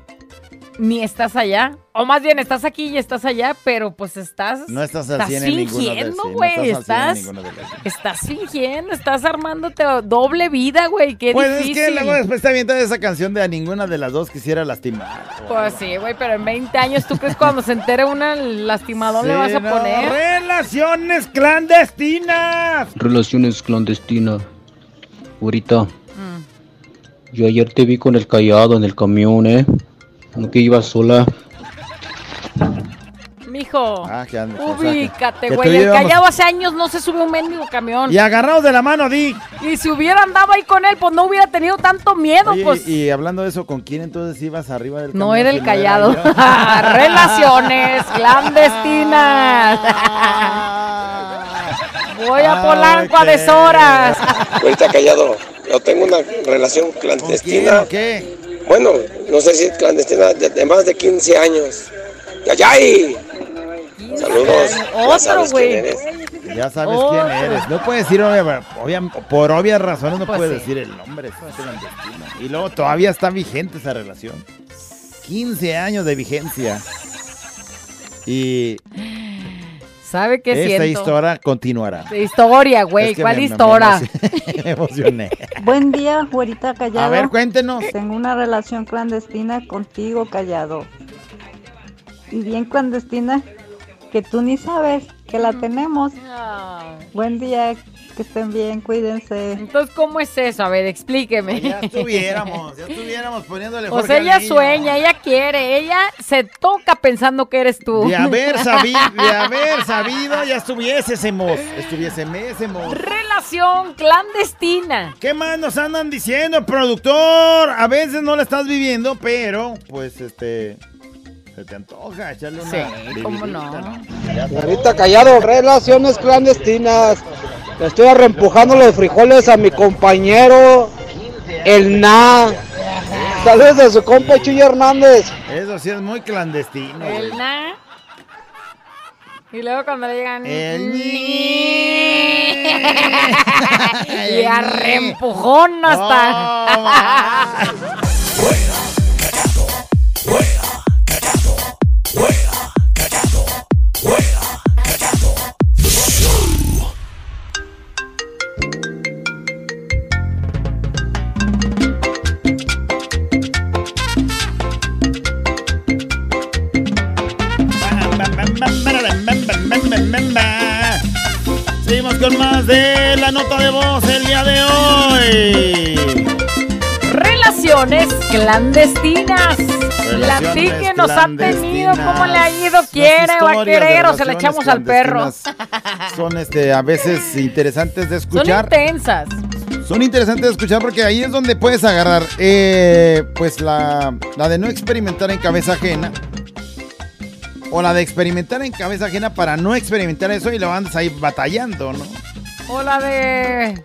ni estás allá. O más bien, estás aquí y estás allá, pero pues estás. No estás al estás 100 en ninguno de- fingiendo, sí, no güey. estás al 100 en estás, fingiendo, estás armándote doble vida, güey. Qué Pues es difícil. que luego después te avientas esa canción de a ninguna de las dos quisiera lastimar. Pues sí, güey, pero en 20 años, ¿tú crees cuando se entere una lastimadón le vas a Sí, no, poner? Relaciones clandestinas. Relaciones clandestinas. Ahorita, Mm. yo ayer te vi con el callado en el camión, ¿eh? No que ibas sola. Mijo, Ah, que que- ubícate, güey. El íbamos- callado hace años no se sube a un mendigo camión. Y agarrados de la mano, Di. Y si hubiera andado ahí con él, pues no hubiera tenido tanto miedo, Oye, pues. y hablando de eso, ¿con quién entonces ibas arriba del No camión era si el callado. [LAUGHS] Relaciones clandestinas. Voy a Polanco a deshoras. Ahorita callado, yo tengo una relación clandestina. ¿Qué? Bueno, no sé si es clandestina, de, de más de 15 años. ¡Yayay! Saludos. Ya Otro, sabes güey. quién eres. Ya sabes quién eres. No puedes decir, obvia- obvia- por obvias razones, no Pues puedes sí. decir el nombre. es clandestino. Y luego todavía está vigente esa relación. 15 años de vigencia. Y ¿Sabe qué esta siento? historia continuará. Historia, güey. Es que ¿Cuál me- historia? Me, [LAUGHS] me emocioné. [LAUGHS] Buen día, güerita callado. A ver, cuéntenos. Tengo una relación clandestina contigo, callado. Y bien clandestina que tú ni sabes que la tenemos. Buen día, que estén bien, cuídense. Entonces, ¿cómo es eso? A ver, explíqueme. Ya [LAUGHS] estuviéramos, ya estuviéramos poniéndole Pues al ella niño. sueña, ella quiere, ella se toca pensando que eres tú. De haber [LAUGHS] sabido, de haber sabido, ya estuviésemos, estuviésemos. Relación clandestina. ¿Qué más nos andan diciendo, productor? A veces no la estás viviendo, pero, pues, este, se te antoja echarle una Sí, cómo no. Ahorita callado, relaciones clandestinas. Le estoy arrempujando los frijoles a mi compañero, el Na. Saludos de su compa Chuy Hernández. Eso sí es muy clandestino. El güey. na. Y luego cuando le llegan. El [LAUGHS] y a reempujón hasta. Nota de voz el día de hoy. Relaciones clandestinas. Platíquenos, ha tenido, cómo le ha ido, quiere o va a querer o se le echamos al perro. [LAUGHS] Son este, a veces interesantes de Son escuchar. intensas. Son interesantes de escuchar porque ahí es donde puedes agarrar, eh, pues la, la de no experimentar en cabeza ajena. O la de experimentar en cabeza ajena para no experimentar eso y lo andas ahí batallando, ¿no? O la de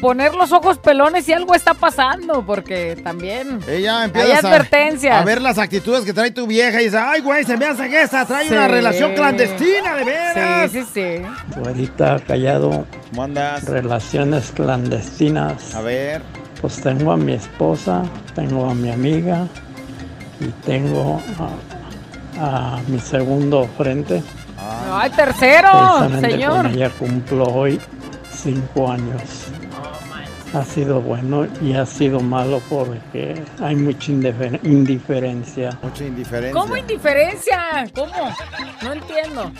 poner los ojos pelones si algo está pasando, porque también Ella hay a- advertencias. A, ver las actitudes que trae tu vieja y dices, ay, güey, se me hace que esta trae una relación clandestina, de veras. Sí, sí, sí. Güerita callado. ¿Cómo andas? Relaciones clandestinas. A ver. Pues tengo a mi esposa, tengo a mi amiga y tengo a, a mi segundo frente. Ay, tercero, señor. Con ella cumplo hoy cinco años. Ha sido bueno y ha sido malo porque hay mucha indifer- indiferencia. Mucha indiferencia. ¿Cómo indiferencia? ¿Cómo? No entiendo.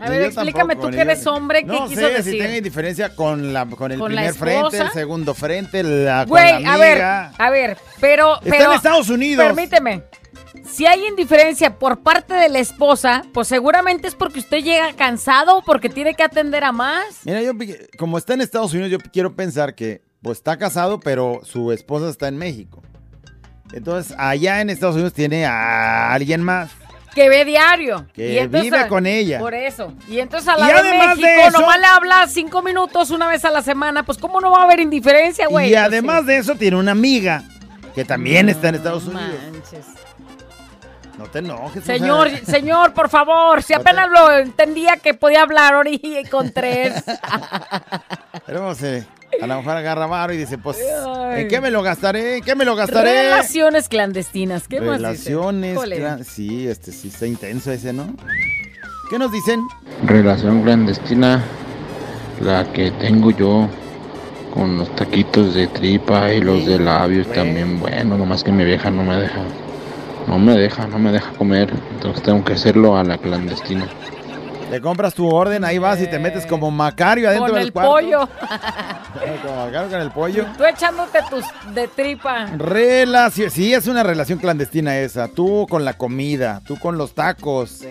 A ver, yo explícame tampoco, tú que eres hombre, ¿qué no quiso sé decir? si tenga indiferencia con, la, con el ¿Con la primer frente, el segundo frente, la, con Güey, a ver, a ver, pero, Está pero- en Estados Unidos. Permíteme. Si hay indiferencia por parte de la esposa, pues seguramente es porque usted llega cansado o porque tiene que atender a más. Mira, yo como está en Estados Unidos, yo quiero pensar que pues está casado, pero su esposa está en México. Entonces, allá en Estados Unidos tiene a alguien más. Que ve diario. Que Y entonces- vive con ella. Por eso. Y entonces a la Y de México de eso- nomás le habla cinco minutos una vez a la semana. Pues cómo no va a haber indiferencia, güey. y Pues, además de eso, tiene una amiga que también está en Estados Unidos. manches. No te enojes. o sea. Señor, señor, por favor, si apenas lo entendía que podía hablar ahora y con tres. [LAUGHS] Pero, eh, A lo mejor agarra varo y dice, pues, ¿en qué me lo gastaré? ¿En qué me lo gastaré? Relaciones clandestinas. ¿Qué más dice? Relaciones, Híjole. clan- sí, este sí está intenso ese, ¿no? ¿Qué nos dicen? Relación clandestina, la que tengo yo con los taquitos de tripa y los de labios también. Bueno, nomás que mi vieja no me deja, no me deja, no me deja comer. Entonces tengo que hacerlo a la clandestina. Le compras tu orden, ahí vas y te metes como Macario adentro Con del el cuarto. pollo. [LAUGHS] Como Macario con el pollo. Tú echándote tus de tripa. Relación, sí, es una relación clandestina esa. Tú con la comida, tú con los tacos.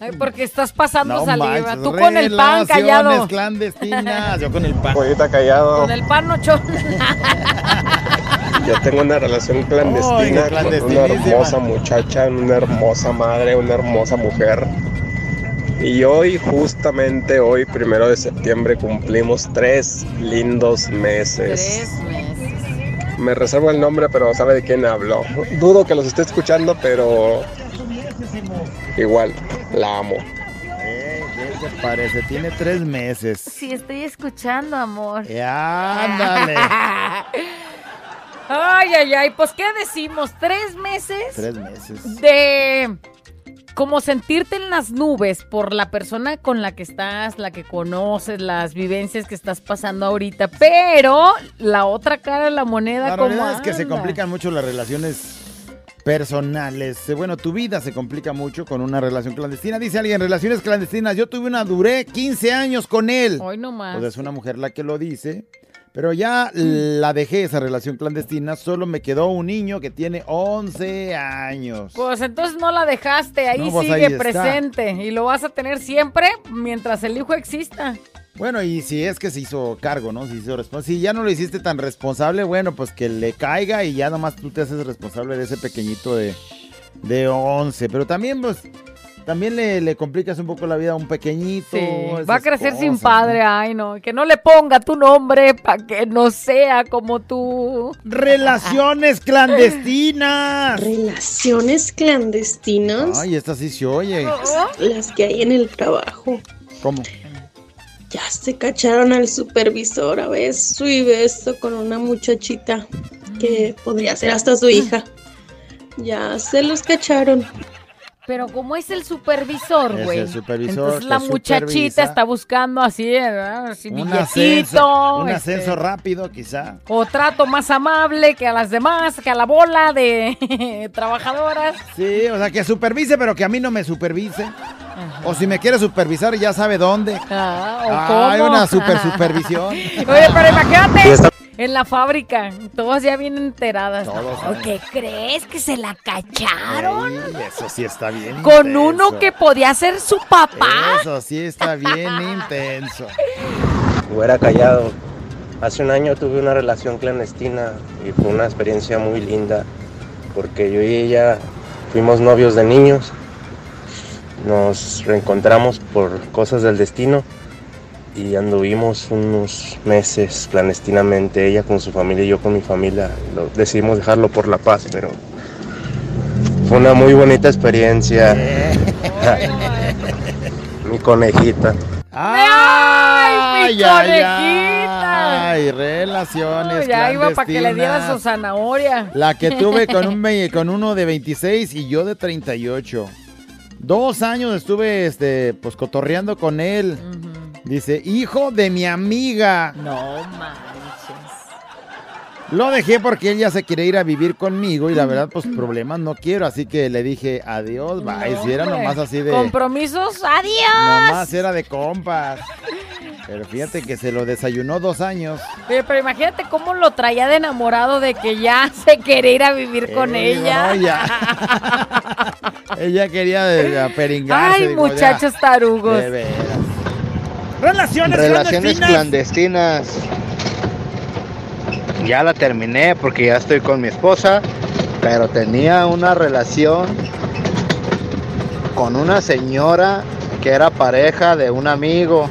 Ay, porque estás pasando No saliva. manches, Tú con el pan relaciones callado. clandestinas, yo con el pan. Pollita callado. Con el pan ocho. [LAUGHS] Yo tengo una relación clandestina con una hermosa muchacha, una hermosa madre, una hermosa mujer. Y hoy, justamente hoy, primero de septiembre, cumplimos tres lindos meses. Tres meses. Me reservo el nombre, pero sabe de quién hablo. Dudo que los esté escuchando, pero igual, la amo. Eh, ¿Qué te parece? Tiene tres meses. Sí, estoy escuchando, amor. Eh, ándale. [LAUGHS] Ay, ay, ay. Pues, ¿qué decimos? ¿Tres meses? Tres meses. de como sentirte en las nubes por la persona con la que estás, la que conoces, las vivencias que estás pasando ahorita, pero la otra cara de la moneda La como realidad es que se complican mucho las relaciones personales. Eh, Bueno, tu vida se complica mucho con una relación clandestina. Dice alguien, relaciones clandestinas. Yo tuve una, duré 15 años con él. Hoy no más. Pues es una mujer la que lo dice. Pero ya la dejé esa relación clandestina. Solo me quedó un niño que tiene 11 años. Pues entonces no la dejaste, ahí No, pues sigue ahí presente y lo vas a tener siempre mientras el hijo exista. Bueno, y si es que se hizo cargo, ¿no? Se hizo responsable. Si ya no lo hiciste tan responsable, bueno, pues que le caiga y ya nomás tú te haces responsable de ese pequeñito de, de 11. Pero también, pues, también le, le complicas un poco la vida a un pequeñito. Sí, va a crecer sin padre, ay no, que no le ponga tu nombre para que no sea como tú. Relaciones [LAUGHS] clandestinas. Relaciones clandestinas. Ay, esta sí se oye. Las que hay en el trabajo. ¿Cómo? Ya se cacharon al supervisor a beso y beso con una muchachita que podría ser hasta su hija. Ya se los cacharon. Pero como es el supervisor, Es güey. el supervisor Entonces la muchachita está buscando así, ¿verdad? así Un ascenso, un este, ascenso rápido, quizá. O trato más amable que a las demás, que a la bola de [LAUGHS] trabajadoras. Sí, o sea, que supervise, pero que a mí no me supervise. O si me quiere supervisar, ya sabe dónde. Ah, ¿o Ah, hay cómo? una [LAUGHS] super supervisión. Oye, pero imagínate. En la fábrica, todas ya bien enteradas. Todos, ¿O ¿Qué crees que se la cacharon? Ey, eso sí está bien. Con intenso. uno que podía ser su papá. Eso sí está bien intenso. [LAUGHS] Güera callado. Hace un año tuve una relación clandestina y fue una experiencia muy linda porque yo y ella fuimos novios de niños. Nos reencontramos por cosas del destino y anduvimos unos meses clandestinamente, ella con su familia y yo con mi familia. Lo- decidimos dejarlo por la paz, pero fue una muy bonita experiencia. [LAUGHS] mi conejita. ¡Ay, mi ay, conejita! ay! Relaciones ya iba para que le dieran su zanahoria. La que tuve con, un, [LAUGHS] con uno de 26 y yo de 38. Dos años estuve, este, pues, cotorreando con él. Dice, hijo de mi amiga. No manches. Lo dejé porque él ya se quiere ir a vivir conmigo y la verdad, pues, [CLEARS THROAT] problemas no quiero. Así que le dije, adiós, bye. si era nomás así de... Compromisos, adiós. Nomás era de compas. Pero fíjate que se lo desayunó dos años. Oye, pero imagínate cómo lo traía de enamorado de que ya [LAUGHS] se quería ir a vivir con Eh, digo, ella. no, ya. [LAUGHS] Ella quería de, aperingarse. Ay, digo, ya. muchachos tarugos. De veras. Relaciones, Relaciones clandestinas. clandestinas. Ya la terminé porque ya estoy con mi esposa, pero tenía una relación con una señora que era pareja de un amigo.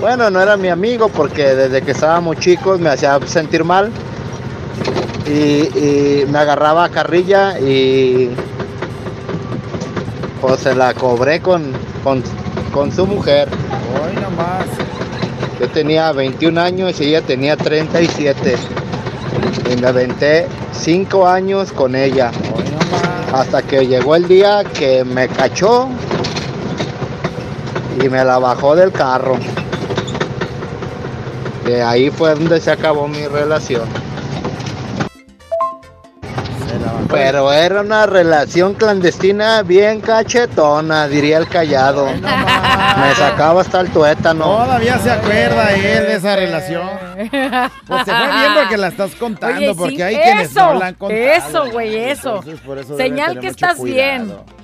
Bueno, no era mi amigo porque desde que estábamos chicos me hacía sentir mal y, y me agarraba a carrilla y pues se la cobré con, con, con su mujer. Hoy nomás. Yo tenía 21 años y ella tenía 37. Y me aventé 5 años con ella. Hasta que llegó el día que me cachó y me la bajó del carro. De ahí fue donde se acabó mi relación. Pero era una relación clandestina bien cachetona, diría el callado. Me sacaba hasta el tuétano. Todavía se acuerda él de esa relación. Pues se fue bien porque la estás contando, Oye, porque sí, hay quienes no la han contado. Eso, güey, eso. Entonces, por eso Señal que estás cuidado. bien.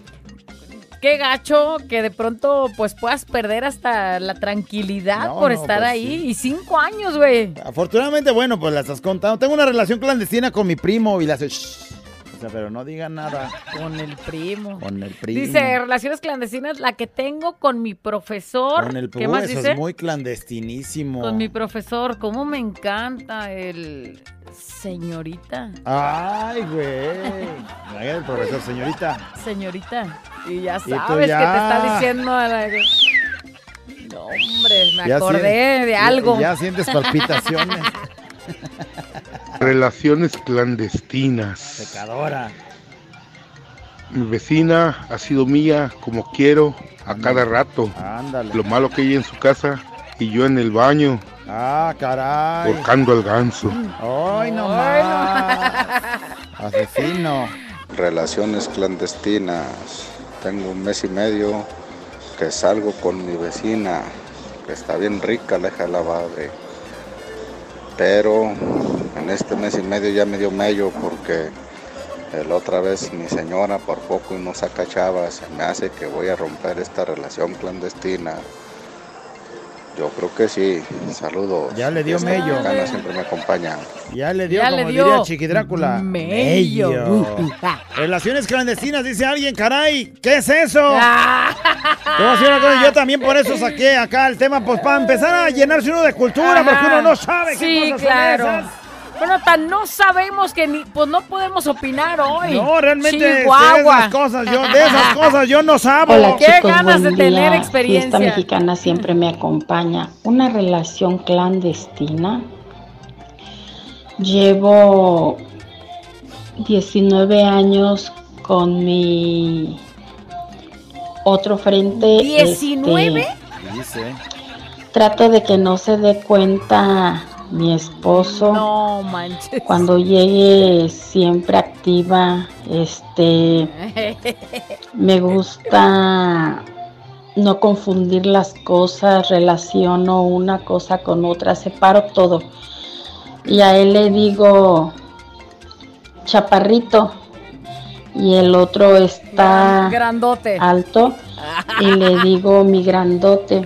Qué gacho que de pronto pues puedas perder hasta la tranquilidad No, por no, estar pues ahí. Y cinco años, güey. Afortunadamente, bueno, pues la estás contando. Tengo una relación clandestina con mi primo y le hace... Pero no digan nada. Con el primo. Con el primo. Dice, relaciones clandestinas, la que tengo con mi profesor. Con el ¿Qué primo, más eso dice? es muy clandestinísimo. Con mi profesor. ¿Cómo me encanta el señorita? Ay, güey. El profesor, señorita. Señorita. Y ya sabes ya. que te está diciendo a la... No, hombre, me Ya acordé de ya- algo. Ya, sientes palpitaciones. [LAUGHS] Relaciones clandestinas. Pecadora. Mi vecina ha sido mía como quiero a cada rato. Ándale. Lo malo que ella en su casa y yo en el baño, Ah, caray. buscando el ganso. Ay, no más. Asesino. Relaciones clandestinas. Tengo un mes y medio que salgo con mi vecina, que está bien rica, la hija de la madre. Pero en este mes y medio ya me dio mello porque la otra vez mi señora por poco y no saca chavas. Se me hace que voy a romper esta relación clandestina. Yo creo que sí. Saludos. Ya le dio Esta mello. siempre me acompaña. Ya le dio, Ya como le dio diría Chiqui Drácula. mello. mello. [LAUGHS] Relaciones clandestinas, dice alguien, caray. ¿Qué es eso? [LAUGHS] Yo también por eso saqué acá el tema, pues para empezar a llenarse uno de cultura, porque uno no sabe qué Sí, cosas claro. son esas. Bueno, tan no sabemos que ni, pues no podemos opinar hoy. No, realmente de Chihuahua. esas cosas, yo, de esas [LAUGHS] cosas yo no sabo. Hola Qué chicos, ganas de tener experiencia. Fiesta mexicana siempre me acompaña. Una relación clandestina. Llevo 19 años con mi otro frente. ¿19? este, Dice. trato de que no se dé cuenta mi esposo. No manches. Cuando llegue siempre activa, este, [LAUGHS] me gusta no confundir las cosas, relaciono una cosa con otra, separo todo. Y a él le digo chaparrito y el otro está Grandote. alto y le digo mi grandote.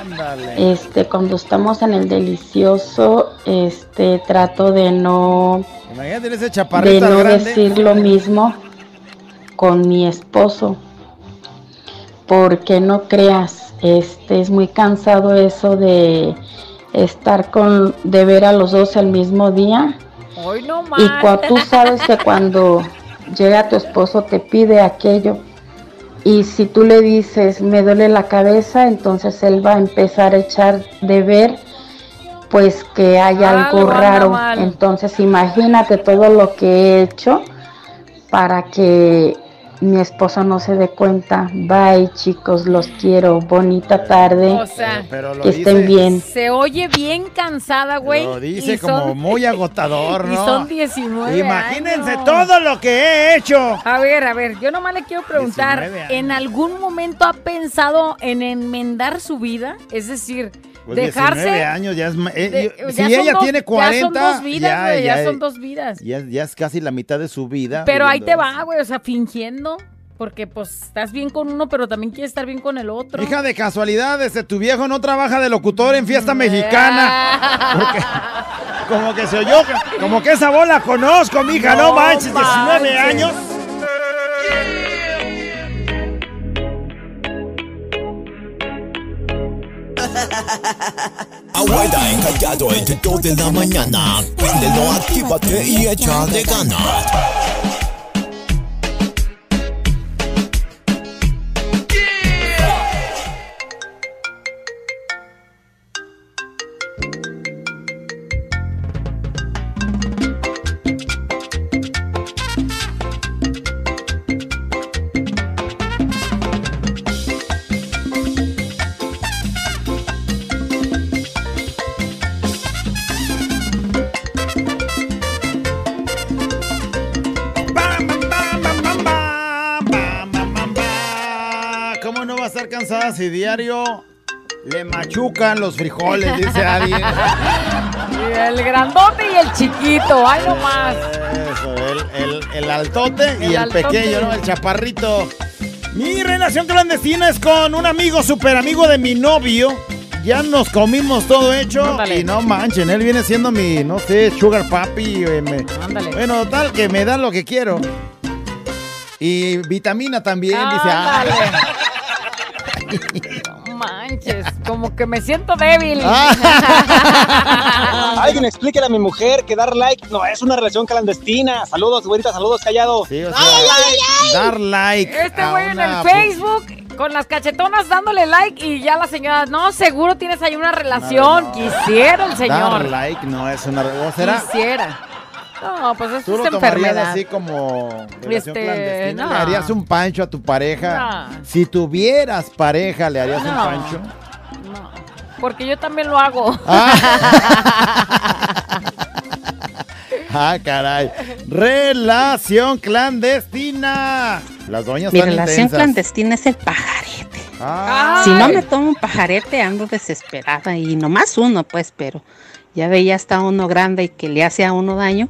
Ándale. Este, cuando estamos en el delicioso, este, trato de no Imagínate ese de no grande. decir lo mismo con mi esposo. Porque no creas, este es muy cansado eso de estar con, de ver a los dos el mismo día. Hoy no Y cuando tú sabes que cuando [LAUGHS] llega tu esposo te pide aquello. Y si tú le dices, me duele la cabeza, entonces él va a empezar a echar de ver, pues que hay algo Algo raro. Entonces imagínate todo lo que he hecho para que mi esposo no se dé cuenta. Bye chicos, los quiero. Bonita tarde. O sea, Pero lo que estén dice- bien. Se oye bien cansada, güey. Lo dice y como son- muy [LAUGHS] agotador, ¿no? Y son 19 Imagínense años. todo lo que he hecho. A ver, a ver, yo nomás le quiero preguntar, 19 años. ¿en algún momento ha pensado en enmendar su vida? Es decir, Pues dejarse... 19 años ya es. eh, de- si ella dos- tiene 40. Ya son dos vidas, güey, ya, son dos vidas. Ya, ya es casi la mitad de su vida. Pero ahí te va, güey, o sea, fingiendo. Porque pues estás bien con uno, pero también quieres estar bien con el otro. Hija de casualidad, este, tu viejo no trabaja de locutor en fiesta mexicana. Porque como que se oyó, como que esa bola conozco, mija, no, No manches, 19 manches. años. [LAUGHS] Abuela encallado entre 2 de la mañana. Préndelo, actívate y échale ganas. Diario le machucan los frijoles, dice alguien. [LAUGHS] Y el grandote y el chiquito, ay no más. Eso, el, el- el altote y El altote. pequeño, ¿no? El chaparrito. Mi relación clandestina es con un amigo, super amigo de mi novio. Ya nos comimos todo hecho Ándale. y no manchen, él viene siendo mi, no sé, sugar papi. eh, me- Ándale. Bueno, tal que me da lo que quiero. Y vitamina también, dice. ah. [LAUGHS] Como que me siento débil. Ah. [LAUGHS] Alguien explíquele a mi mujer que dar like no es una relación clandestina. Saludos, güerita, saludos, callado. Sí, o sea, dar like. Este güey en el Facebook con las cachetonas dándole like y ya la señora, no, seguro tienes ahí una relación. Quisiera el señor. Dar like no es una. ¿O será? Quisiera. No, pues eso ¿Tú es lo enfermedad. así como relación Este, clandestina? no. ¿Le harías un pancho a tu pareja? No. Si tuvieras pareja, ¿le harías un No. Porque yo también lo hago. [LAUGHS] Ah, caray. Relación clandestina. Las doñas Mi relación intensas. clandestina es el pajarete. Ah. Si no me tomo un pajarete, ando desesperada. Y nomás uno, pues, pero ya veía hasta uno grande y que le hace a uno daño.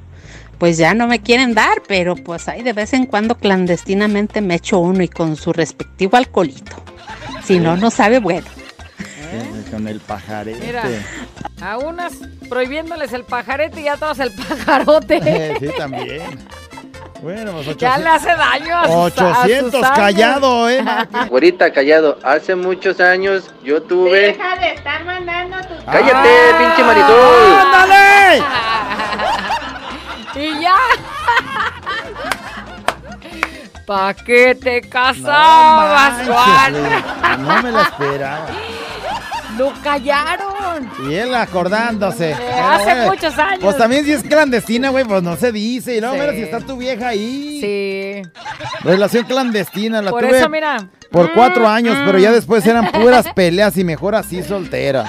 Pues ya no me quieren dar, pero pues ahí de vez en cuando clandestinamente me echo uno y con su respectivo alcoholito. Si no, no sabe bueno. Con el pajarete. Mira, a unas prohibiéndoles el pajarete y a todas el pajarote. [LAUGHS] sí, también. Bueno, pues 800, Ya le hace daño a sus- a sus 800 años. callado, ¿eh? [LAUGHS] Güerita, callado. Hace muchos años yo tuve. Deja de estar mandando tus... ¡Cállate, pinche Marisol! ¡Ándale! [LAUGHS] Y ya. ¿Pa' qué te casabas, No Juan? No me la esperaba. Lo callaron. Y él acordándose. Pero hace bueno, muchos años. Pues también si es clandestina, güey, pues no se dice. Y luego, Sí. mira, si está tu vieja ahí. Sí. Relación clandestina, la Por tuve eso, mira. por cuatro años, pero mm. ya después eran puras peleas y mejor así soltera.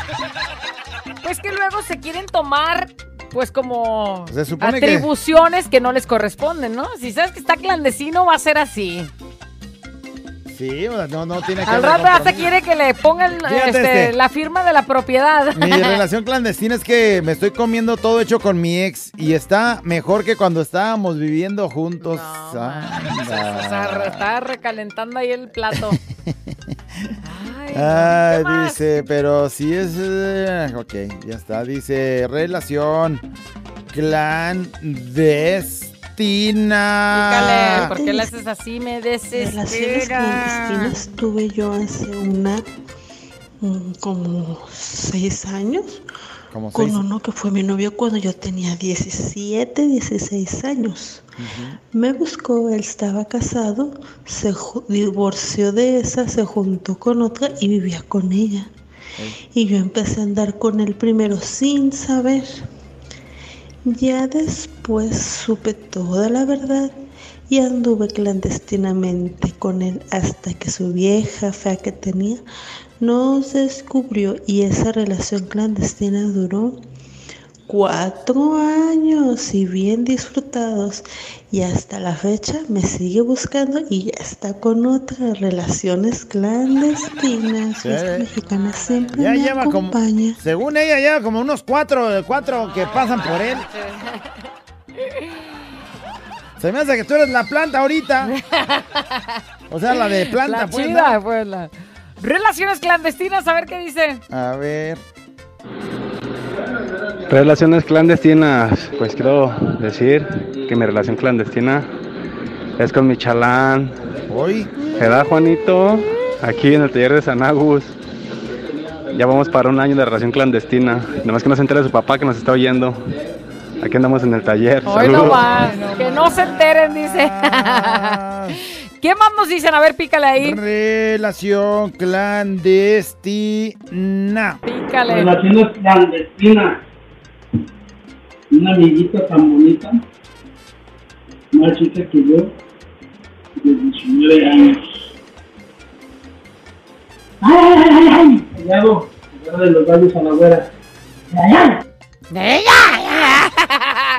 Pues que luego se quieren tomar, pues como Se supone que- atribuciones que... no les corresponden, ¿no? Si sabes que está clandestino, va a ser así. Sí, o sea, no, no tiene que Al rato hasta compromiso. quiere que le pongan este, este. la firma de la propiedad. Mi relación clandestina es que me estoy comiendo todo hecho con mi ex y está mejor que cuando estábamos viviendo juntos. Anda. O sea, re- está recalentando ahí el plato. [LAUGHS] Ay, dice, pero si es... eh, ok, ya está. Dice, relación clandestina. Dígale, ¿por qué le haces así? Me Relaciones desespera. clandestinas tuve yo hace una mm, como seis años Como con seis. uno que fue mi novio cuando yo tenía 17, 16 años. Me buscó, él estaba casado, se divorció de esa, se juntó con otra y vivía con ella. Y yo empecé a andar con él primero sin saber. Ya después supe toda la verdad y anduve clandestinamente con él hasta que su vieja fea que tenía nos descubrió y esa relación clandestina duró cuatro años y bien disfrutados y hasta la fecha me sigue buscando y ya está con otras relaciones clandestinas. Sí. Fiesta mexicana siempre Ya me lleva como, acompaña. según ella, lleva como unos cuatro, cuatro que pasan por él. Se me hace que tú eres la planta ahorita. O sea, la de planta, La pues. chida, ¿no? pues, la- Relaciones clandestinas, a ver qué dice. A ver. Relaciones clandestinas. Pues quiero decir que mi relación clandestina es con mi chalán. Hoy. ¿Edad, Juanito? Aquí en el taller de San Agus. Ya vamos para un año de relación clandestina. Nomás que no se entere su papá que nos está oyendo. Aquí andamos en el taller. Hoy no Saludos. más. Que no se enteren, dice. ¿Qué más nos dicen? A ver, pícale ahí. Relación clandestina. Pícale. Relaciones clandestinas. Una amiguita tan bonita, más chica que yo, de 19 años. ¡Ay, ay, ay, ay! Callado, callado de los gallos a la güera. ¡Ay, ay!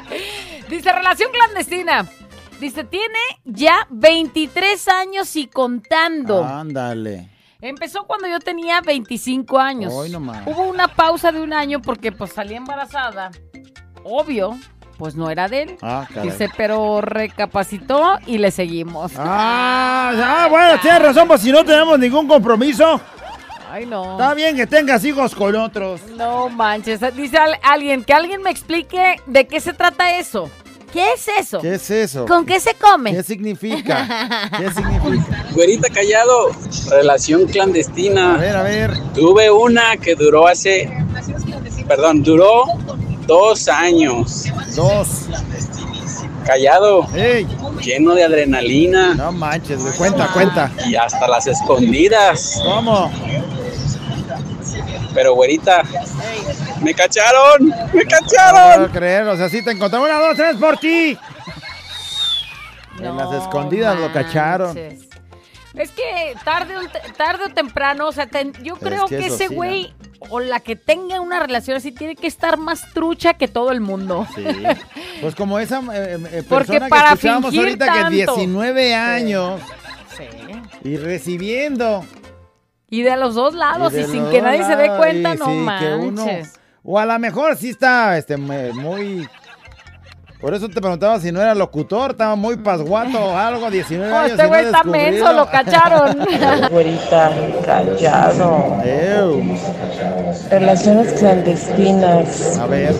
[LAUGHS] Dice, relación clandestina. Dice, tiene ya 23 años y contando. Ándale. Empezó cuando yo tenía 25 años. Hoy nomás. Hubo una pausa de un año porque pues salí embarazada. Obvio, pues no era de él. Ah, caray. Dice, pero recapacitó y le seguimos. Ah, ah, bueno, tienes razón, pues si no tenemos ningún compromiso, Ay, no. está bien que tengas hijos con otros. No manches. Dice al- alguien, que alguien me explique de qué se trata eso. ¿Qué es eso? ¿Qué es eso? ¿Con qué se come? ¿Qué significa? ¿Qué [LAUGHS] significa? Güerita Callado, relación clandestina. A ver, a ver. Tuve una que duró hace. Perdón, duró dos años. Dos. Callado. Lleno de adrenalina. No manches. Cuenta, cuenta. Y hasta las escondidas. ¿Cómo? Pero, güerita, me cacharon. Me No cacharon. puedo creer, o sea, sí te encontré. Una, dos, tres por ti. en las escondidas lo cacharon. Es que tarde o, tarde o temprano, o sea, ten- yo Es creo que ese sí, güey o la que tenga una relación así tiene que estar más trucha que todo el mundo. Sí. Pues como esa eh, eh, Porque persona para que escuchábamos ahorita tanto. que 19 años Sí. y recibiendo. Y de los dos lados, y, sin que nadie se dé cuenta, y no sí, que uno- manches. o a lo mejor sí está este, muy... Por eso te preguntaba si no era locutor, estaba muy pasguato o [LAUGHS] algo, 19 Oh, años. este no güey está menso, lo cacharon. [LAUGHS] Güerita, callado. Relaciones clandestinas. A ver.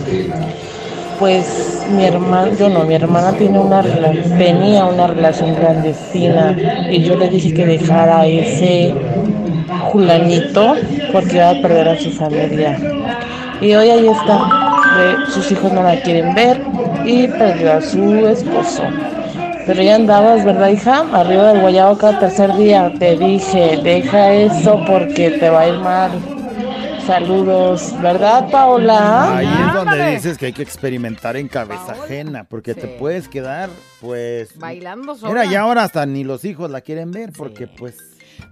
Pues mi hermana, yo no, mi hermana tiene una tenía una relación clandestina y yo le dije que dejara ese Julanito porque iba a perder a su familia. Y hoy ahí está. Sus hijos no la quieren ver y perdió a su esposo. Pero ya andabas, ¿verdad, hija? Arriba del guayabo cada tercer día. Te dije, deja eso porque te va a ir mal. Saludos, ¿verdad, Paola? Ahí es donde dices que hay que experimentar en cabeza ajena, porque te puedes quedar, pues... Bailando sola. Mira, ya ahora hasta ni los hijos la quieren ver, porque pues...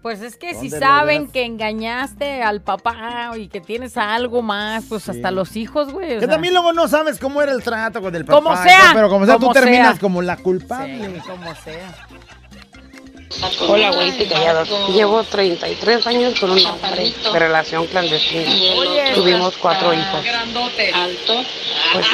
Pues es que si ¿Dónde lo saben verás? que engañaste al papá y que tienes algo más, pues hasta los hijos, güey. Que sea. también luego no sabes cómo era el trato con el papá. Como sea, Pero como sea, como tú terminas como la culpable. Sí, como sea. Hola, güeyita y callado. Llevo 33 años con un hombre de relación clandestina. Tuvimos cuatro hijos. Pues,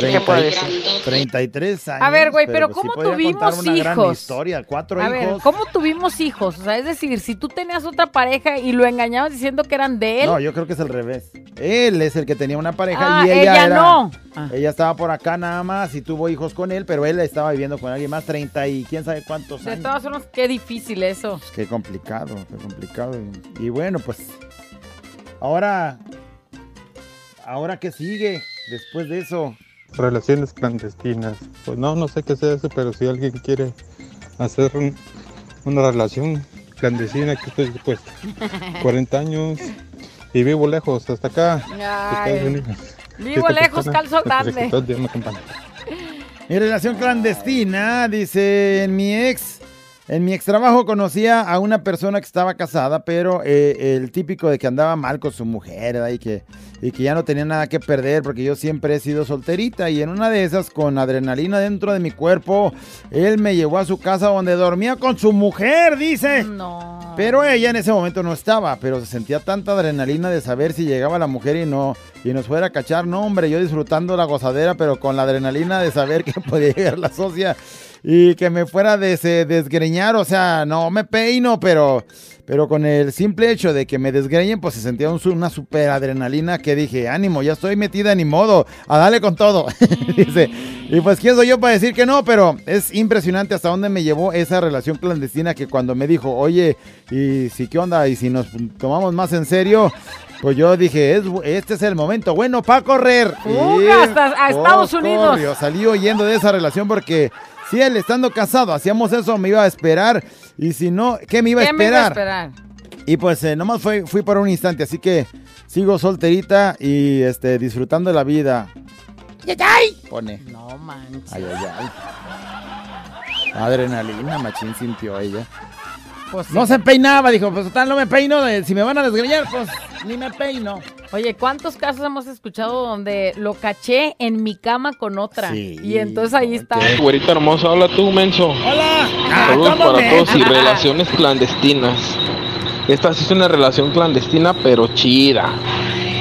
¿qué puedo decir? 33 años. A ver, güey, pero, ¿cómo tuvimos una gran hijos? historia, cuatro A ver, hijos. ¿cómo tuvimos hijos? O sea, es decir, si tú tenías otra pareja y lo engañabas diciendo que eran de él. No, yo creo que es al revés. Él es el que tenía una pareja Ah, y ella, ella era- no. Ella estaba por acá nada más y tuvo hijos con él, pero él estaba viviendo con alguien más, 30 y quién sabe cuántos de años. todas formas, qué difícil eso. Qué complicado, qué complicado. Y, bueno, pues ahora, ahora qué sigue después de eso. Relaciones clandestinas. Pues no, no sé qué sea eso, pero si alguien quiere hacer un- una relación clandestina, que estoy [LAUGHS] dispuesto. 40 años y vivo lejos, hasta acá, Ay. Estados Unidos. Vivo Esta lejos, persona, calzo pues, grande. que todo el día me acompaña. Mi relación clandestina, dice, mi ex, en mi ex trabajo conocía a una persona que estaba casada, pero eh, el típico de que andaba mal con su mujer, ¿verdad? Y que, y que ya no tenía nada que perder porque yo siempre he sido solterita y en una de esas, con adrenalina dentro de mi cuerpo, él me llevó a su casa donde dormía con su mujer, dice. No. Pero ella en ese momento no estaba, pero se sentía tanta adrenalina de saber si llegaba la mujer y no y nos fuera a cachar. No, hombre, yo disfrutando la gozadera, pero con la adrenalina de saber que [LAUGHS] podía llegar la socia y que me fuera a des- eh, desgreñar. O sea, no me peino, pero, pero con el simple hecho de que me desgreñen, pues se sentía un una super adrenalina que dije, ánimo, ya estoy metida ni modo, a darle con todo. [LAUGHS] Dice, y pues quién soy yo para decir que no, pero es impresionante hasta dónde me llevó esa relación clandestina que cuando me dijo, oye, y si qué onda, y si nos tomamos más en serio, pues yo dije, es, este es el momento bueno para correr. Fuga Y hasta a Estados oh, Unidos. corrió, salí huyendo de esa relación porque si él estando casado hacíamos eso, me iba a esperar. Y si no, ¿qué me iba a ¿Qué me iba a esperar? esperar? Y pues eh, nomás fui, fui por un instante, así que sigo solterita y este, disfrutando de la vida. Pone. No manches. Ay, ay, ay. Adrenalina, machín sintió ella. Pues sí. No se peinaba, dijo, pues total no me peino, eh, si me van a desgreñar, pues ni me peino. Oye, ¿cuántos casos hemos escuchado donde lo caché en mi cama con otra? Sí. Y entonces ahí está. Güerita hermosa, hola tú, menso. Hola. Saludos ¿cómo para todos y relaciones clandestinas. Esta sí es una relación clandestina, pero chida.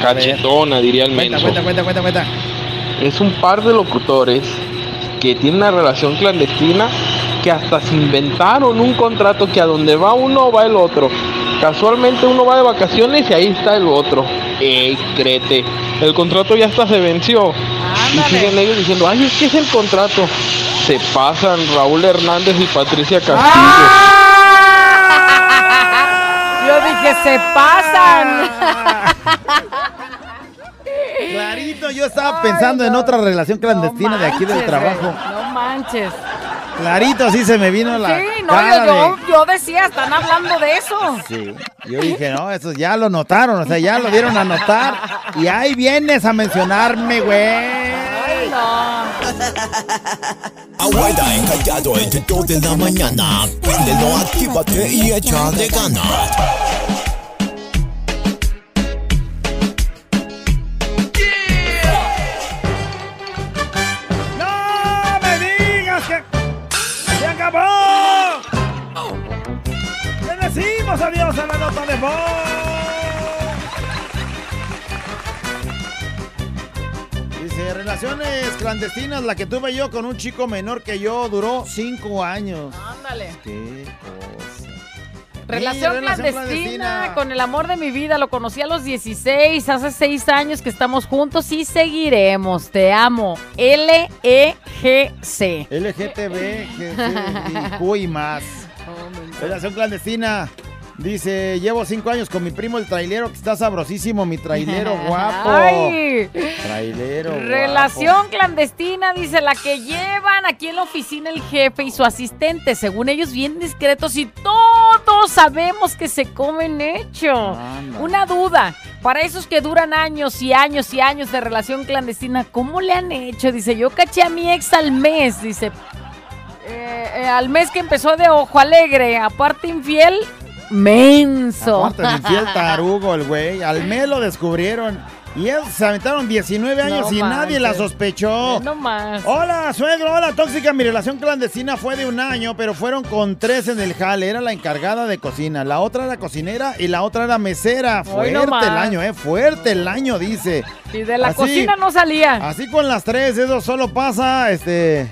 Cachetona, diría el Cuenta, menso. cuenta, cuenta, cuenta, cuenta. Es un par de locutores que tienen una relación clandestina que hasta se inventaron un contrato que a donde va uno va el otro. Casualmente uno va de vacaciones y ahí está el otro. ¡Ey, crete! El contrato ya hasta se venció. Y siguen ellos diciendo, ay, es que es el contrato. Se pasan Raúl Hernández y Patricia Castillo. Yo dije, se pasan. Clarito, yo estaba pensando en otra relación clandestina de aquí del trabajo. No manches. Clarito, así se me vino la Sí, no, cara yo, yo, de- yo decía, están hablando de eso. Sí, yo dije, no, eso ya lo notaron, o sea, ya lo dieron a notar. Y ahí vienes a mencionarme, güey. Ay, no. Abuela encallado entre 2 de la mañana. Préndelo, actívate y échale ganas. Decimos adiós a la nota de voz. Dice, relaciones clandestinas, la que tuve yo con un chico menor que yo duró cinco años. Ándale. Qué cosa. Relación, Sí, relación clandestina, clandestina. con el amor de mi vida. Lo conocí a los 16. Hace seis años que estamos juntos y seguiremos. Te amo. L-E-G-C. LGTB, GC, Q y más. [LAUGHS] Relación clandestina. Dice, llevo cinco años con mi primo el trailero, que está sabrosísimo, mi trailero [LAUGHS] guapo. Ay. Trailero guapo. Relación clandestina, dice la que llevan aquí en la oficina el jefe y su asistente. Según ellos, bien discretos y todos sabemos que se comen hecho. Una duda. Para esos que duran años y años y años de relación clandestina, ¿cómo le han hecho? Dice, yo caché a mi ex al mes. Dice, eh, eh, al mes que empezó de ojo alegre, aparte infiel, menso. Aparte infiel tarugo el güey. Al mes lo descubrieron. Y ellos se aventaron 19 años No y nadie la sospechó. No más. Hola, suegro, hola, tóxica. Mi relación clandestina fue de un año, pero fueron con tres en el jale. Era la encargada de cocina, la otra era cocinera y la otra era mesera. Fuerte no el año, eh, fuerte el año, dice. Y de la Así- cocina no salía. Así con las tres, eso solo pasa, este,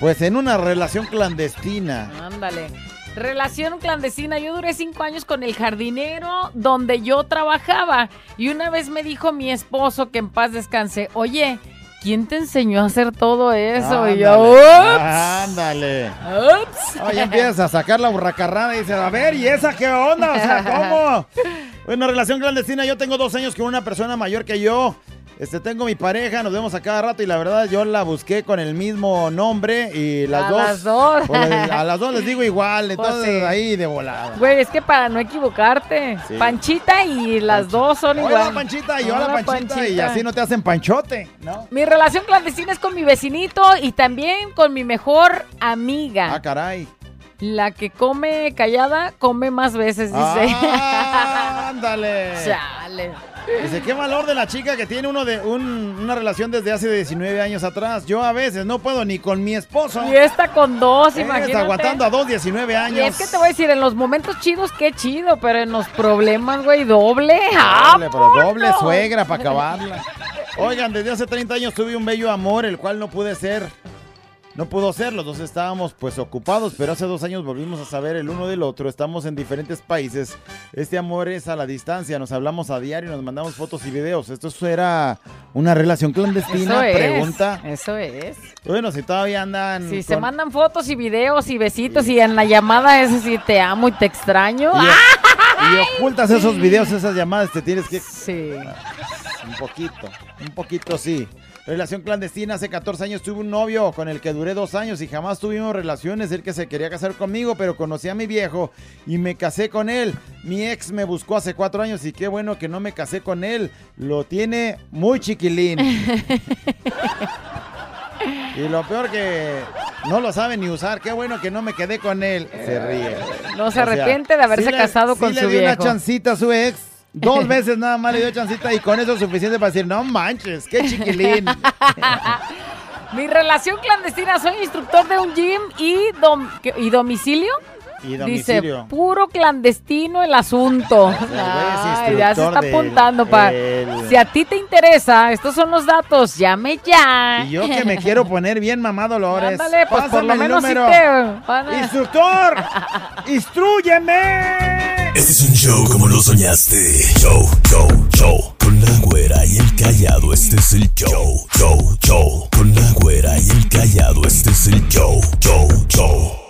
pues en una relación clandestina. Ándale. Relación clandestina. Yo duré cinco años con el jardinero donde yo trabajaba. Y una vez me dijo mi esposo, que en paz descanse, oye, ¿quién te enseñó a hacer todo eso? Y yo, ups. ándale. Ups. Oye, empiezas a sacar la burracarrada y dices, a ver, ¿y esa qué onda? O sea, ¿cómo? [LAUGHS] Bueno, relación clandestina, yo tengo dos años con una persona mayor que yo. Este, tengo mi pareja, nos vemos a cada rato y la verdad yo la busqué con el mismo nombre y las A dos. las dos. pues, a las dos les digo igual, [LAUGHS] Pues entonces sí. ahí de volada. Güey, es que para no equivocarte. Sí. Panchita y las dos son igual. Hola Panchita y hola, Hola, Panchita, y así no te hacen panchote, ¿no? Mi relación clandestina es con mi vecinito y también con mi mejor amiga. Ah, caray. La que come callada, come más veces, dice. Ah, ándale. [LAUGHS] Chale. Dice, qué valor de la chica que tiene uno de un- una relación desde hace 19 años atrás. Yo a veces no puedo ni con mi esposo. Y esta con dos, Eh, imagínate. Está aguantando a dos 19 Y años. es que te voy a decir, en los momentos chidos, qué chido, pero en los problemas, güey, doble. ¡Ah, Doble, pero doble puto! suegra para acabarla. Oigan, desde hace 30 años tuve un bello amor, el cual no pude ser. No pudo ser, los dos estábamos pues ocupados, pero hace dos años volvimos a saber el uno del otro. Estamos en diferentes países. Este amor es a la distancia, nos hablamos a diario, nos mandamos fotos y videos. ¿Esto era una relación clandestina? Eso es. Pregunta. Eso es. Bueno, si todavía andan. Si se mandan fotos y videos y besitos y en la llamada ese sí te amo y te extraño. Y, ¡Ah! y ocultas esos videos, esas llamadas, te tienes que. Sí. Un poquito, un poquito sí. Relación clandestina, hace 14 años tuve un novio con el que duré dos años y jamás tuvimos relaciones. Él que se quería casar conmigo, pero conocí a mi viejo y me casé con él. Mi ex me buscó hace cuatro años y qué bueno que no me casé con él. Lo tiene muy chiquilín. [LAUGHS] y lo peor que no lo sabe ni usar. Qué bueno que no me quedé con él. Se ríe. No se arrepiente de haberse sí le- casado sí con le su una viejo. chancita a su ex. Dos veces nada más le dio chancita y con eso es suficiente para decir, no manches, qué chiquilín. [LAUGHS] Mi relación clandestina, soy instructor de un gym y, dom- ¿qué- y domicilio. Y Dice, puro clandestino el asunto. [LAUGHS] Ay, ya se está apuntando para... el- Si a ti te interesa, estos son los datos, llame ya. Y yo que me quiero poner bien mamá Dolores. [LAUGHS] Ándale, pues por lo menos número. te... ¡Instructor! [LAUGHS] ¡Instrúyeme! Este es un show como lo soñaste. Show, show, show. Con la güera y el callado, este es el show. Show, show. Con la güera y el callado, este es el show. Show, show.